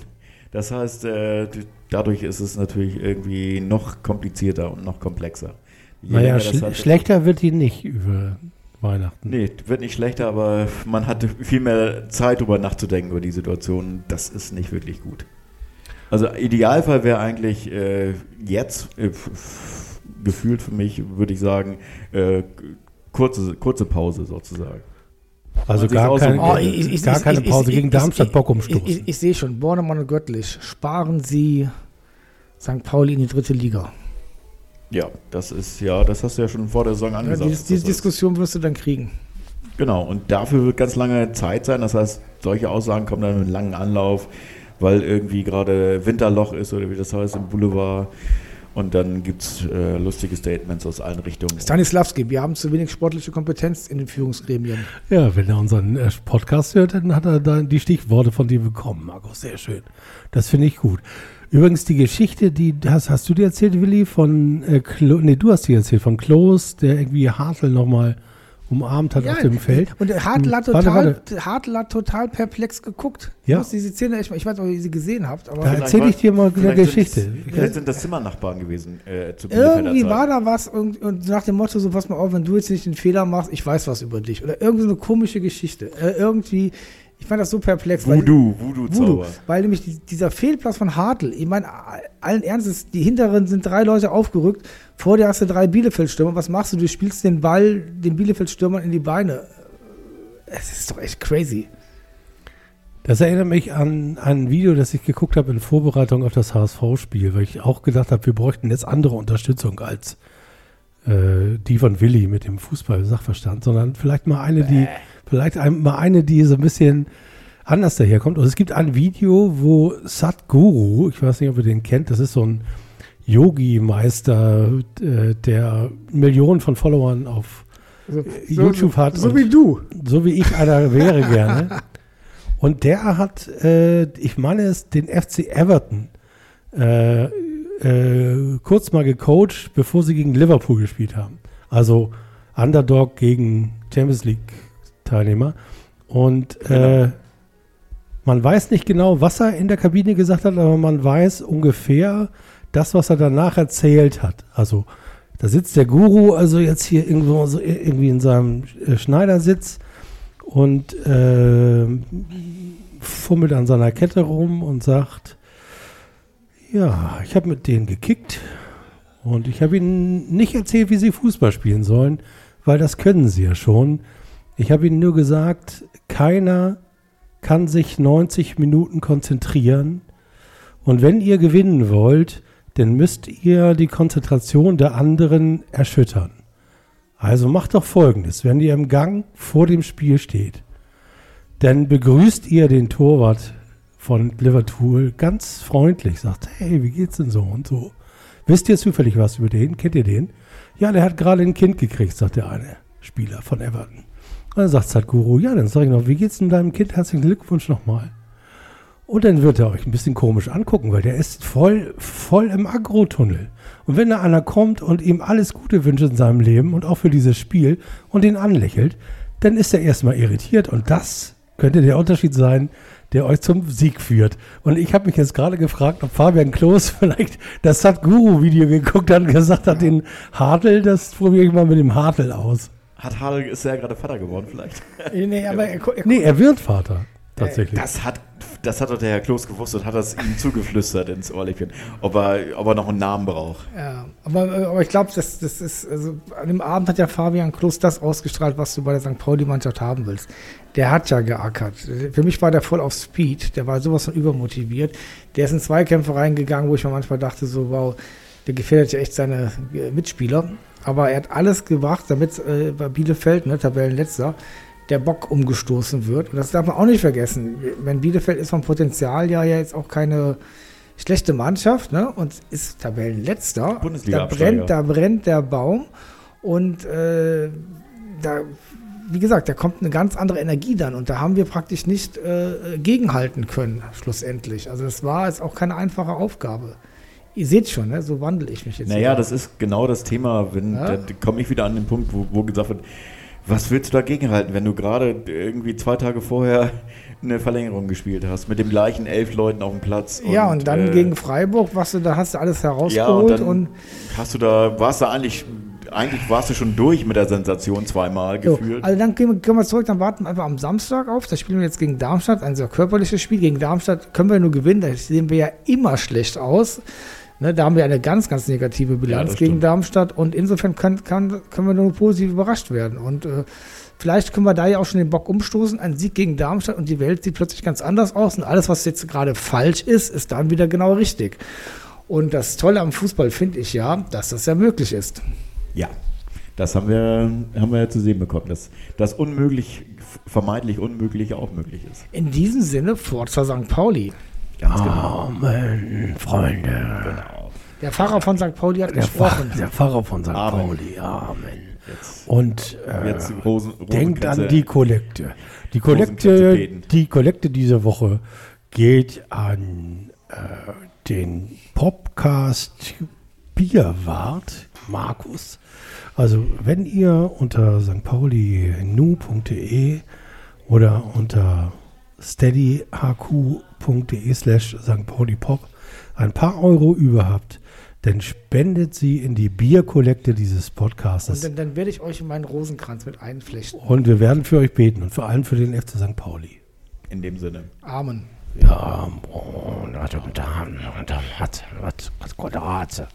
Das heißt, äh, dadurch ist es natürlich irgendwie noch komplizierter und noch komplexer. Je Naja, schl hat- schlechter wird die nicht über Weihnachten. Nee, wird nicht schlechter, aber man hatte viel mehr Zeit, darüber nachzudenken, über die Situation. Das ist nicht wirklich gut. Also Idealfall wäre eigentlich äh, jetzt, äh, gefühlt für mich, würde ich sagen, äh, kurze, kurze Pause sozusagen. Also gar, kein. Oh, ich- ich- gar ich- keine ich- Pause ich- gegen ich- Darmstadt ich- Bock Ich, umstoßen. ich, ich sehe schon, Bornemann und Göttlich, sparen Sie St. Pauli in die dritte Liga. Ja, das ist, ja, das hast du ja schon vor der Saison Ja, angesagt. die, dass diese. Diskussion wirst du dann kriegen. Genau, und dafür wird ganz lange Zeit sein. Das heißt, solche Aussagen kommen dann mit einem langen Anlauf, weil irgendwie gerade Winterloch ist oder wie das heißt im Boulevard. Und dann gibt es äh, lustige Statements aus allen Richtungen. Stanislavski, wir haben zu wenig sportliche Kompetenz in den Führungsgremien. Ja, wenn er unseren äh, Podcast hört, dann hat er da die Stichworte von dir bekommen, Markus. Sehr schön. Das finde ich gut. Übrigens, die Geschichte, die hast, hast du dir erzählt, Willi, von äh, Klo, nee, du hast die erzählt, von Klos, der irgendwie Hartl nochmal umarmt hat auf dem Feld. Und Hartl hat Hm, warte, total, Hartl hat total perplex geguckt. Ja. Du musst diese Szene, echt mal- ich weiß nicht, ob ihr sie gesehen habt, aber Da erzähle ich dir mal eine Geschichte. Vielleicht sind das Zimmernachbarn gewesen. Äh, zu irgendwie war da was und, und nach dem Motto, so pass mal auf, wenn du jetzt nicht den Fehler machst, ich weiß was über dich. Oder irgendwie so eine komische Geschichte. Äh, irgendwie, ich fand das so perplex. weil- Voodoo, Voodoo, Voodoo-Zauber. weil nämlich die, dieser Fehlplatz von Hartl, ich meine, allen Ernstes, die hinteren sind drei Leute aufgerückt, vor dir hast du drei Bielefeld-Stürmer, was machst du? Du spielst den Ball den Bielefeld-Stürmern in die Beine. Es ist doch echt crazy. Das erinnert mich an ein Video, das ich geguckt habe in Vorbereitung auf das HSV-Spiel, weil ich auch gedacht habe, wir bräuchten jetzt andere Unterstützung als äh, die von Willi mit dem Fußball-Sachverstand, sondern vielleicht mal eine, die, vielleicht mal eine, die so ein bisschen anders daherkommt. Und es gibt ein Video, wo Sadhguru, ich weiß nicht, ob ihr den kennt, das ist so ein Yogi-Meister, äh, der Millionen von Followern auf So, YouTube hat So wie du. so wie ich einer wäre gerne. Und der hat, äh, ich meine es, den FC Everton äh, äh, kurz mal gecoacht, bevor sie gegen Liverpool gespielt haben. Also Underdog gegen Champions League Teilnehmer. Und äh, man weiß nicht genau, was er in der Kabine gesagt hat, aber man weiß ungefähr das, was er danach erzählt hat. Also da sitzt der Guru, also jetzt hier irgendwo so irgendwie in seinem äh, Schneidersitz und äh, fummelt an seiner Kette rum und sagt, ja, ich habe mit denen gekickt und ich habe ihnen nicht erzählt, wie sie Fußball spielen sollen, weil das können sie ja schon. Ich habe ihnen nur gesagt, keiner kann sich 90 Minuten konzentrieren und wenn ihr gewinnen wollt, dann müsst ihr die Konzentration der anderen erschüttern. Also macht doch folgendes, wenn ihr im Gang vor dem Spiel steht, dann begrüßt ihr den Torwart von Liverpool ganz freundlich, sagt, hey, wie geht's denn so und so. Wisst ihr zufällig was über den? Kennt ihr den? Ja, der hat gerade ein Kind gekriegt, sagt der eine Spieler von Everton. Und dann sagt Sadhguru, ja, dann sag ich noch, wie geht's denn deinem Kind? Herzlichen Glückwunsch nochmal. Und dann wird er euch ein bisschen komisch angucken, weil der ist voll, voll im Agrotunnel. Und wenn da einer kommt und ihm alles Gute wünscht in seinem Leben und auch für dieses Spiel und ihn anlächelt, dann ist er erstmal irritiert. Und das könnte der Unterschied sein, der euch zum Sieg führt. Und ich habe mich jetzt gerade gefragt, ob Fabian Klos vielleicht das Sadhguru-Video geguckt hat und gesagt hat, den Hartl, das probiere ich mal mit dem Hartl aus. Hat Hadel, ist er ja gerade Vater geworden vielleicht? Nee, aber er, er, Nee, er wird Vater. Tatsächlich. Das hat, das hat doch der Herr Klos gewusst und hat das ihm zugeflüstert ins Ohrläppchen, ob er, ob er noch einen Namen braucht. Ja, aber, äh, aber ich glaube, das, das ist, also an dem Abend hat ja Fabian Klos das ausgestrahlt, was du bei der St. Pauli-Mannschaft haben willst. Der hat ja geackert. Für mich war der voll auf Speed, der war sowas von übermotiviert. Der ist in Zweikämpfe reingegangen, wo ich mir manchmal dachte, so, wow, der gefährdet ja echt seine äh, Mitspieler. Aber er hat alles gemacht, damit äh, bei Bielefeld, ne, Tabellenletzter, der Bock umgestoßen wird. Und das darf man auch nicht vergessen. Wenn Bielefeld ist vom Potenzial ja jetzt auch keine schlechte Mannschaft ne? und ist Tabellenletzter. Da brennt, da brennt der Baum. Und äh, da, wie gesagt, da kommt eine ganz andere Energie dann. Und da haben wir praktisch nicht äh, gegenhalten können, schlussendlich. Also das war jetzt auch keine einfache Aufgabe. Ihr seht schon, ne? so wandle ich mich jetzt. Naja, das ist genau das Thema, wenn Ja? da komme ich wieder an den Punkt, wo, wo gesagt wird, was willst du dagegen halten, wenn du gerade irgendwie zwei Tage vorher eine Verlängerung gespielt hast, mit dem gleichen elf Leuten auf dem Platz. ja, und dann äh, gegen Freiburg, was du, da hast du alles ja, herausgeholt und dann und hast du da, warst du eigentlich, eigentlich warst du schon durch mit der Sensation zweimal So, gefühlt. also dann gehen wir zurück, dann warten wir einfach am Samstag auf. Da spielen wir jetzt gegen Darmstadt, ein sehr körperliches Spiel. Gegen Darmstadt können wir nur gewinnen, da sehen wir ja immer schlecht aus. Ne, da haben wir eine ganz, ganz negative Bilanz das gegen stimmt. Darmstadt und insofern kann, kann, können wir nur positiv überrascht werden. Und äh, vielleicht können wir da ja auch schon den Bock umstoßen. Ein Sieg gegen Darmstadt und die Welt sieht plötzlich ganz anders aus und alles, was jetzt gerade falsch ist, ist dann wieder genau richtig. Und das Tolle am Fußball finde ich ja, dass das ja möglich ist. Ja, das haben wir, haben wir ja zu sehen bekommen, dass das unmöglich, vermeintlich unmöglich auch möglich ist. In diesem Sinne, Forza St. Pauli. Ganz genau. Amen, Freunde. Der Pfarrer von St. Pauli hat Der, gesprochen. Pfarrer, der Pfarrer von St. Amen. Pauli. Amen. Jetzt, Und äh, jetzt Rosen, denkt an die Kollekte. Die Kollekte, die Kollekte dieser Woche geht an äh, den Podcast Bierwart Markus. Also wenn ihr unter stpaulinu.de oder unter steadyhq.de slash St. Pauli Pop ein paar Euro über habt, dann spendet sie in die Bierkollekte dieses Podcasts. Und dann, dann werde ich euch in meinen Rosenkranz mit einflechten. Und wir werden für euch beten und vor allem für den FC St. Pauli. In dem Sinne. Amen. Ja, und hat, hat, hat Gott Rate.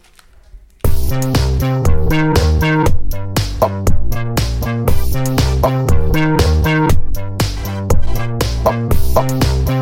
St.